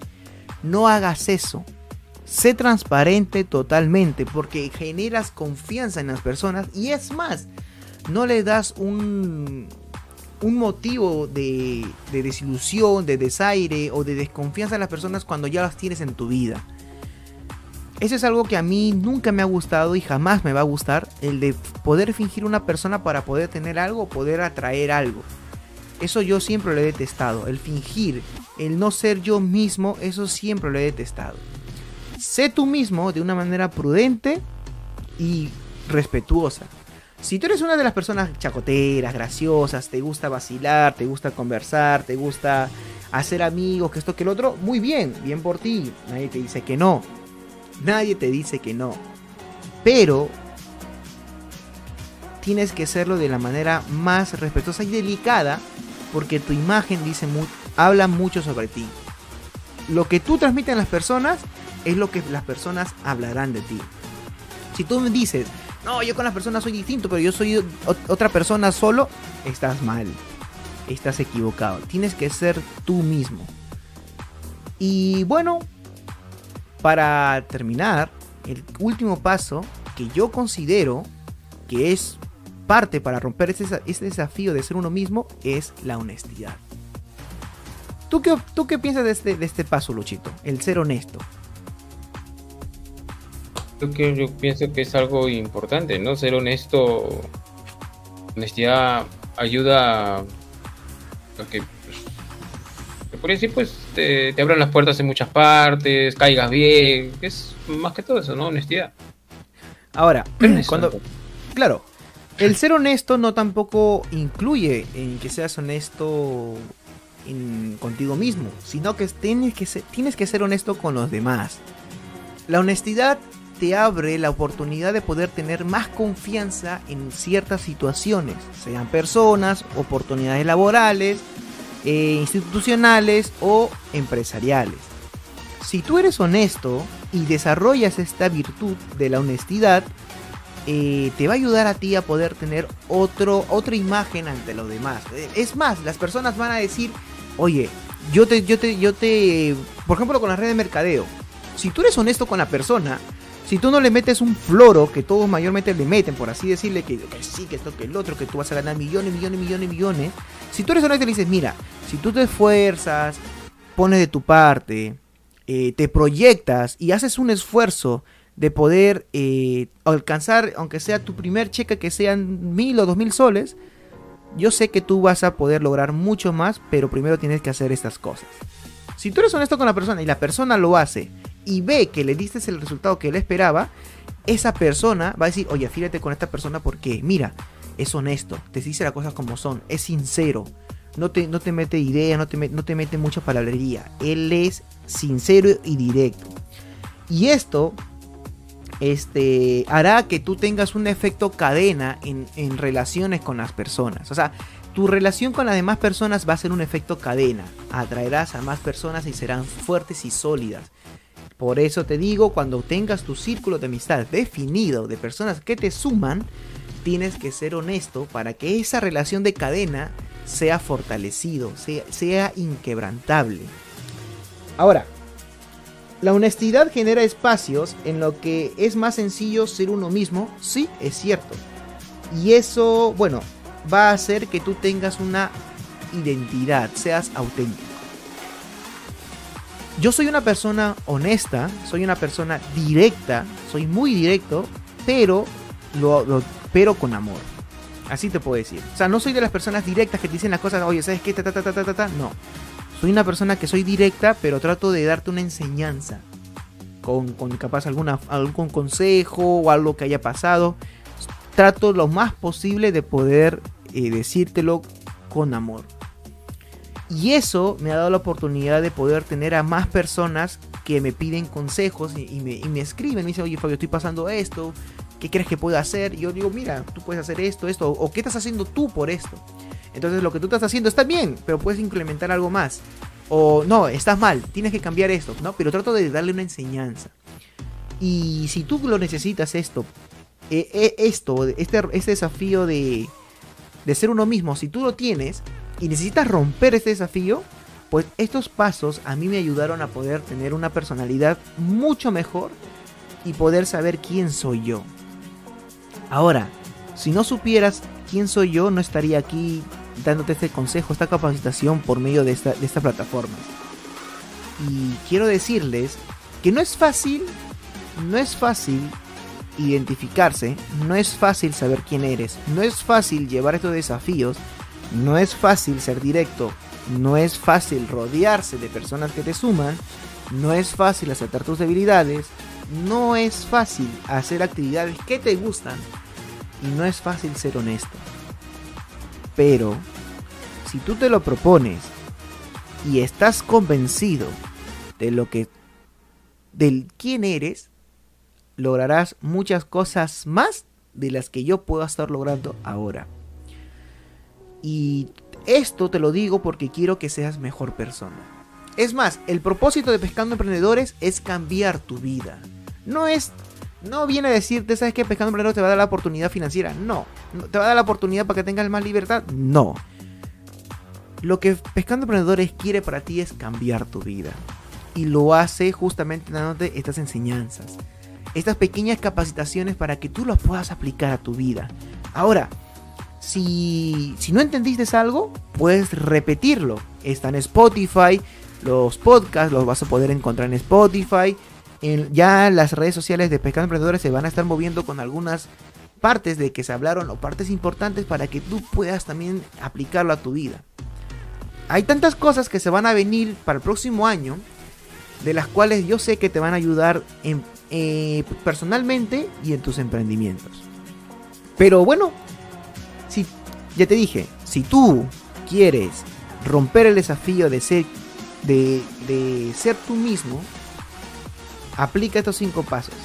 No hagas eso. Sé transparente totalmente porque generas confianza en las personas y es más, no le das un, un motivo de, de desilusión, de desaire o de desconfianza a las personas cuando ya las tienes en tu vida. Eso es algo que a mí nunca me ha gustado y jamás me va a gustar, el de poder fingir una persona para poder tener algo poder atraer algo. Eso yo siempre lo he detestado, el fingir, el no ser yo mismo, eso siempre lo he detestado sé tú mismo de una manera prudente y respetuosa. Si tú eres una de las personas chacoteras, graciosas, te gusta vacilar, te gusta conversar, te gusta hacer amigos, que esto que el otro, muy bien, bien por ti. Nadie te dice que no. Nadie te dice que no. Pero tienes que hacerlo de la manera más respetuosa y delicada porque tu imagen dice habla mucho sobre ti. Lo que tú transmites a las personas es lo que las personas hablarán de ti. Si tú me dices, no, yo con las personas soy distinto, pero yo soy otra persona solo, estás mal. Estás equivocado. Tienes que ser tú mismo. Y bueno, para terminar, el último paso que yo considero que es parte para romper este desafío de ser uno mismo es la honestidad. ¿Tú qué, tú qué piensas de este, de este paso, Luchito? El ser honesto que yo pienso que es algo importante, ¿no? Ser honesto, honestidad ayuda a que, pues, por decir, pues te, abran las puertas en muchas partes, caigas bien, es más que todo eso, ¿no? Honestidad. Ahora, cuando, claro, el ser honesto no tampoco incluye en que seas honesto contigo mismo, sino que tienes que, ser, tienes que ser honesto con los demás. La honestidad te abre la oportunidad de poder tener más confianza en ciertas situaciones, sean personas, oportunidades laborales, eh, institucionales o empresariales. Si tú eres honesto y desarrollas esta virtud de la honestidad, eh, te va a ayudar a ti a poder tener otro, otra imagen ante los demás. Es más, las personas van a decir, oye, yo te, yo te, yo te, por ejemplo con la red de mercadeo, si tú eres honesto con la persona, Si tú no le metes un floro, que todos mayormente le meten, por así decirle, que, sí, que esto, que el otro, que tú vas a ganar millones, millones, millones, millones. Si tú eres honesto y le dices, mira, si tú te esfuerzas, pones de tu parte, eh, te proyectas y haces un esfuerzo de poder eh, alcanzar, aunque sea tu primer cheque, que sean mil o dos mil soles, yo sé que tú vas a poder lograr mucho más, pero primero tienes que hacer estas cosas. Si tú eres honesto con la persona y la persona lo hace y ve que le diste el resultado que él esperaba, esa persona va a decir, oye, fíjate con esta persona porque, mira, es honesto, te dice las cosas como son, es sincero, no te, no te mete idea, no te, no te mete mucha palabrería, él es sincero y directo. Y esto este, hará que tú tengas un efecto cadena en, en, relaciones con las personas. O sea, tu relación con las demás personas va a ser un efecto cadena. Atraerás a más personas y serán fuertes y sólidas. Por eso te digo, cuando tengas tu círculo de amistad definido de personas que te suman, tienes que ser honesto para que esa relación de cadena sea fortalecido, sea, inquebrantable. Ahora, la honestidad genera espacios en lo que es más sencillo ser uno mismo, sí, es cierto. Y eso, bueno, va a hacer que tú tengas una identidad, seas auténtico. Yo soy una persona honesta, soy una persona directa, soy muy directo, pero, lo, pero con amor. Así te puedo decir. O sea, no soy de las personas directas que te dicen las cosas, oye, ¿sabes qué? Ta, ta, ta, ta, ta, No. Soy una persona que soy directa, pero trato de darte una enseñanza. Con, con capaz alguna, algún consejo o algo que haya pasado. Trato lo más posible de poder eh, decírtelo con amor. Y eso me ha dado la oportunidad de poder tener a más personas que me piden consejos y, me, escriben, me dicen, oye Fabio, estoy pasando esto, ¿qué crees que puedo hacer? Y yo digo, mira, tú puedes hacer esto, esto, o ¿qué estás haciendo tú por esto? Entonces lo que tú estás haciendo está bien, pero puedes implementar algo más. O no, estás mal, tienes que cambiar esto, ¿no? Pero trato de darle una enseñanza. Y si tú lo necesitas esto, eh, eh, esto, este, este desafío de, de ser uno mismo, si tú lo tienes, y necesitas romper ese desafío, pues estos pasos a mí me ayudaron a poder tener una personalidad mucho mejor y poder saber quién soy yo. Ahora, si no supieras quién soy yo, no estaría aquí dándote este consejo, esta capacitación por medio de esta, de esta plataforma. Y quiero decirles que no es fácil, no es fácil identificarse, no es fácil saber quién eres, no es fácil llevar estos desafíos no es fácil ser directo, no es fácil rodearse de personas que te suman, no es fácil aceptar tus debilidades, no es fácil hacer actividades que te gustan y no es fácil ser honesto. Pero, si tú te lo propones y estás convencido de lo que del quién eres, lograrás muchas cosas más de las que yo puedo estar logrando ahora. Y esto te lo digo porque quiero que seas mejor persona. Es más, el propósito de Pescando Emprendedores es cambiar tu vida. No es no viene a decirte, ¿sabes qué? Pescando Emprendedores te va a dar la oportunidad financiera. No. ¿Te va a dar la oportunidad para que tengas más libertad? No. Lo que Pescando Emprendedores quiere para ti es cambiar tu vida. Y lo hace justamente dándote estas enseñanzas. Estas pequeñas capacitaciones para que tú las puedas aplicar a tu vida. Ahora, si, no entendiste algo, puedes repetirlo. Está en Spotify, los podcasts los vas a poder encontrar en Spotify. En, ya las redes sociales de Pescado Emprendedores se van a estar moviendo con algunas partes de que se hablaron o partes importantes para que tú puedas también aplicarlo a tu vida. Hay tantas cosas que se van a venir para el próximo año, de las cuales yo sé que te van a ayudar eh, personalmente y en tus emprendimientos. Pero bueno, ya te dije, si tú quieres romper el desafío de ser, de, ser tú mismo, aplica estos cinco pasos.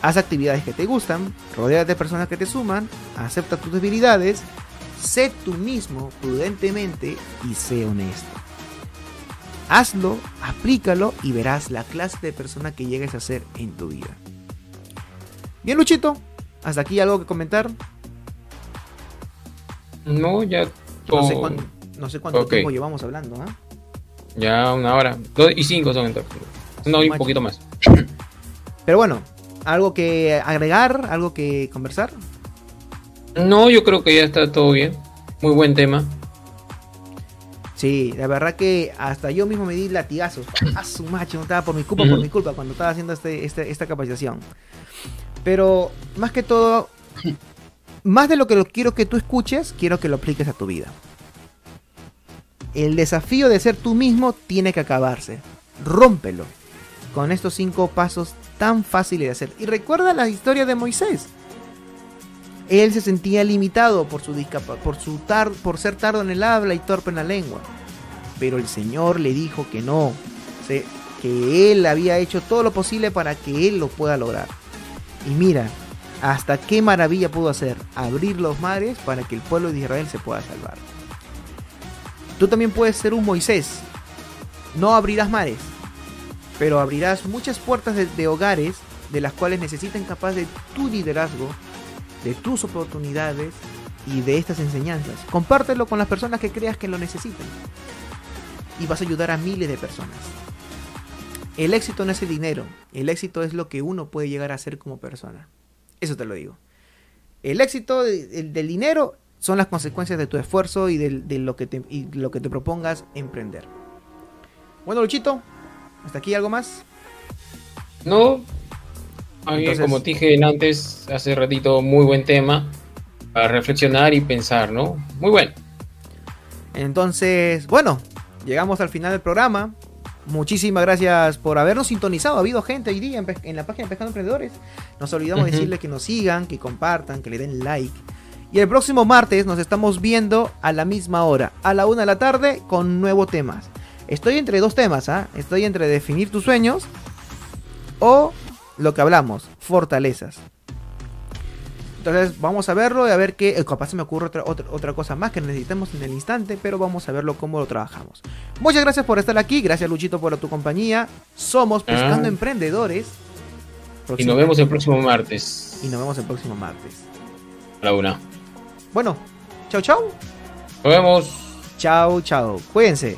Haz actividades que te gustan, rodea de personas que te suman, acepta tus debilidades, sé tú mismo prudentemente y sé honesto. Hazlo, aplícalo y verás la clase de persona que llegues a ser en tu vida. Bien, Luchito, hasta aquí algo que comentar. No, ya. No sé, cuánto tiempo llevamos hablando, ¿ah? Ya una hora. Dos y cinco son entonces. No, un poquito más. Pero bueno, ¿Algo que agregar? ¿Algo que conversar? No, yo creo que ya está todo bien. Muy buen tema. Sí, la verdad que hasta yo mismo me di latigazos. A su macho, no estaba por mi culpa, por mi culpa, cuando estaba haciendo este, este, esta capacitación. Pero más que todo, más de lo que lo quiero que tú escuches, quiero que lo apliques a tu vida. El desafío de ser tú mismo tiene que acabarse. Rómpelo con estos cinco pasos tan fáciles de hacer. Y recuerda la historia de Moisés. Él se sentía limitado por su por su por ser tardo en el habla y torpe en la lengua. Pero el Señor le dijo que no, que él había hecho todo lo posible para que él lo pueda lograr. Y mira, hasta qué maravilla pudo hacer, abrir los mares para que el pueblo de Israel se pueda salvar. Tú también puedes ser un Moisés. No abrirás mares, pero abrirás muchas puertas de, hogares de las cuales necesitan capaz de tu liderazgo, de tus oportunidades y de estas enseñanzas. Compártelo con las personas que creas que lo necesitan. Y vas a ayudar a miles de personas. El éxito no es el dinero, el éxito es lo que uno puede llegar a ser como persona. Eso te lo digo. El éxito del, dinero son las consecuencias de tu esfuerzo y de, lo, que te, y lo que te propongas emprender. Bueno, Luchito, ¿Hasta aquí algo más? No. como te dije antes, hace ratito, muy buen tema para reflexionar y pensar, ¿no? Muy bueno. Entonces, bueno, llegamos al final del programa. Muchísimas gracias por habernos sintonizado. Ha habido gente hoy día en, la página de Pescando Emprendedores. Nos olvidamos de decirles que nos sigan, que compartan, que le den like. Y el próximo martes nos estamos viendo a la misma hora, a la una de la tarde, con nuevos temas. Estoy entre dos temas, ¿ah? Estoy entre definir tus sueños o lo que hablamos, fortalezas. Entonces vamos a verlo y a ver qué. Eh, capaz se me ocurre otra, otra, cosa más que necesitemos en el instante, pero vamos a verlo cómo lo trabajamos. Muchas gracias por estar aquí. Gracias, Luchito, por tu compañía. Somos Pescando ah. Emprendedores. y nos vemos el próximo martes. Y nos vemos el próximo martes. A la una. Bueno, chao, chao. Nos vemos. Chao, chao. Cuídense.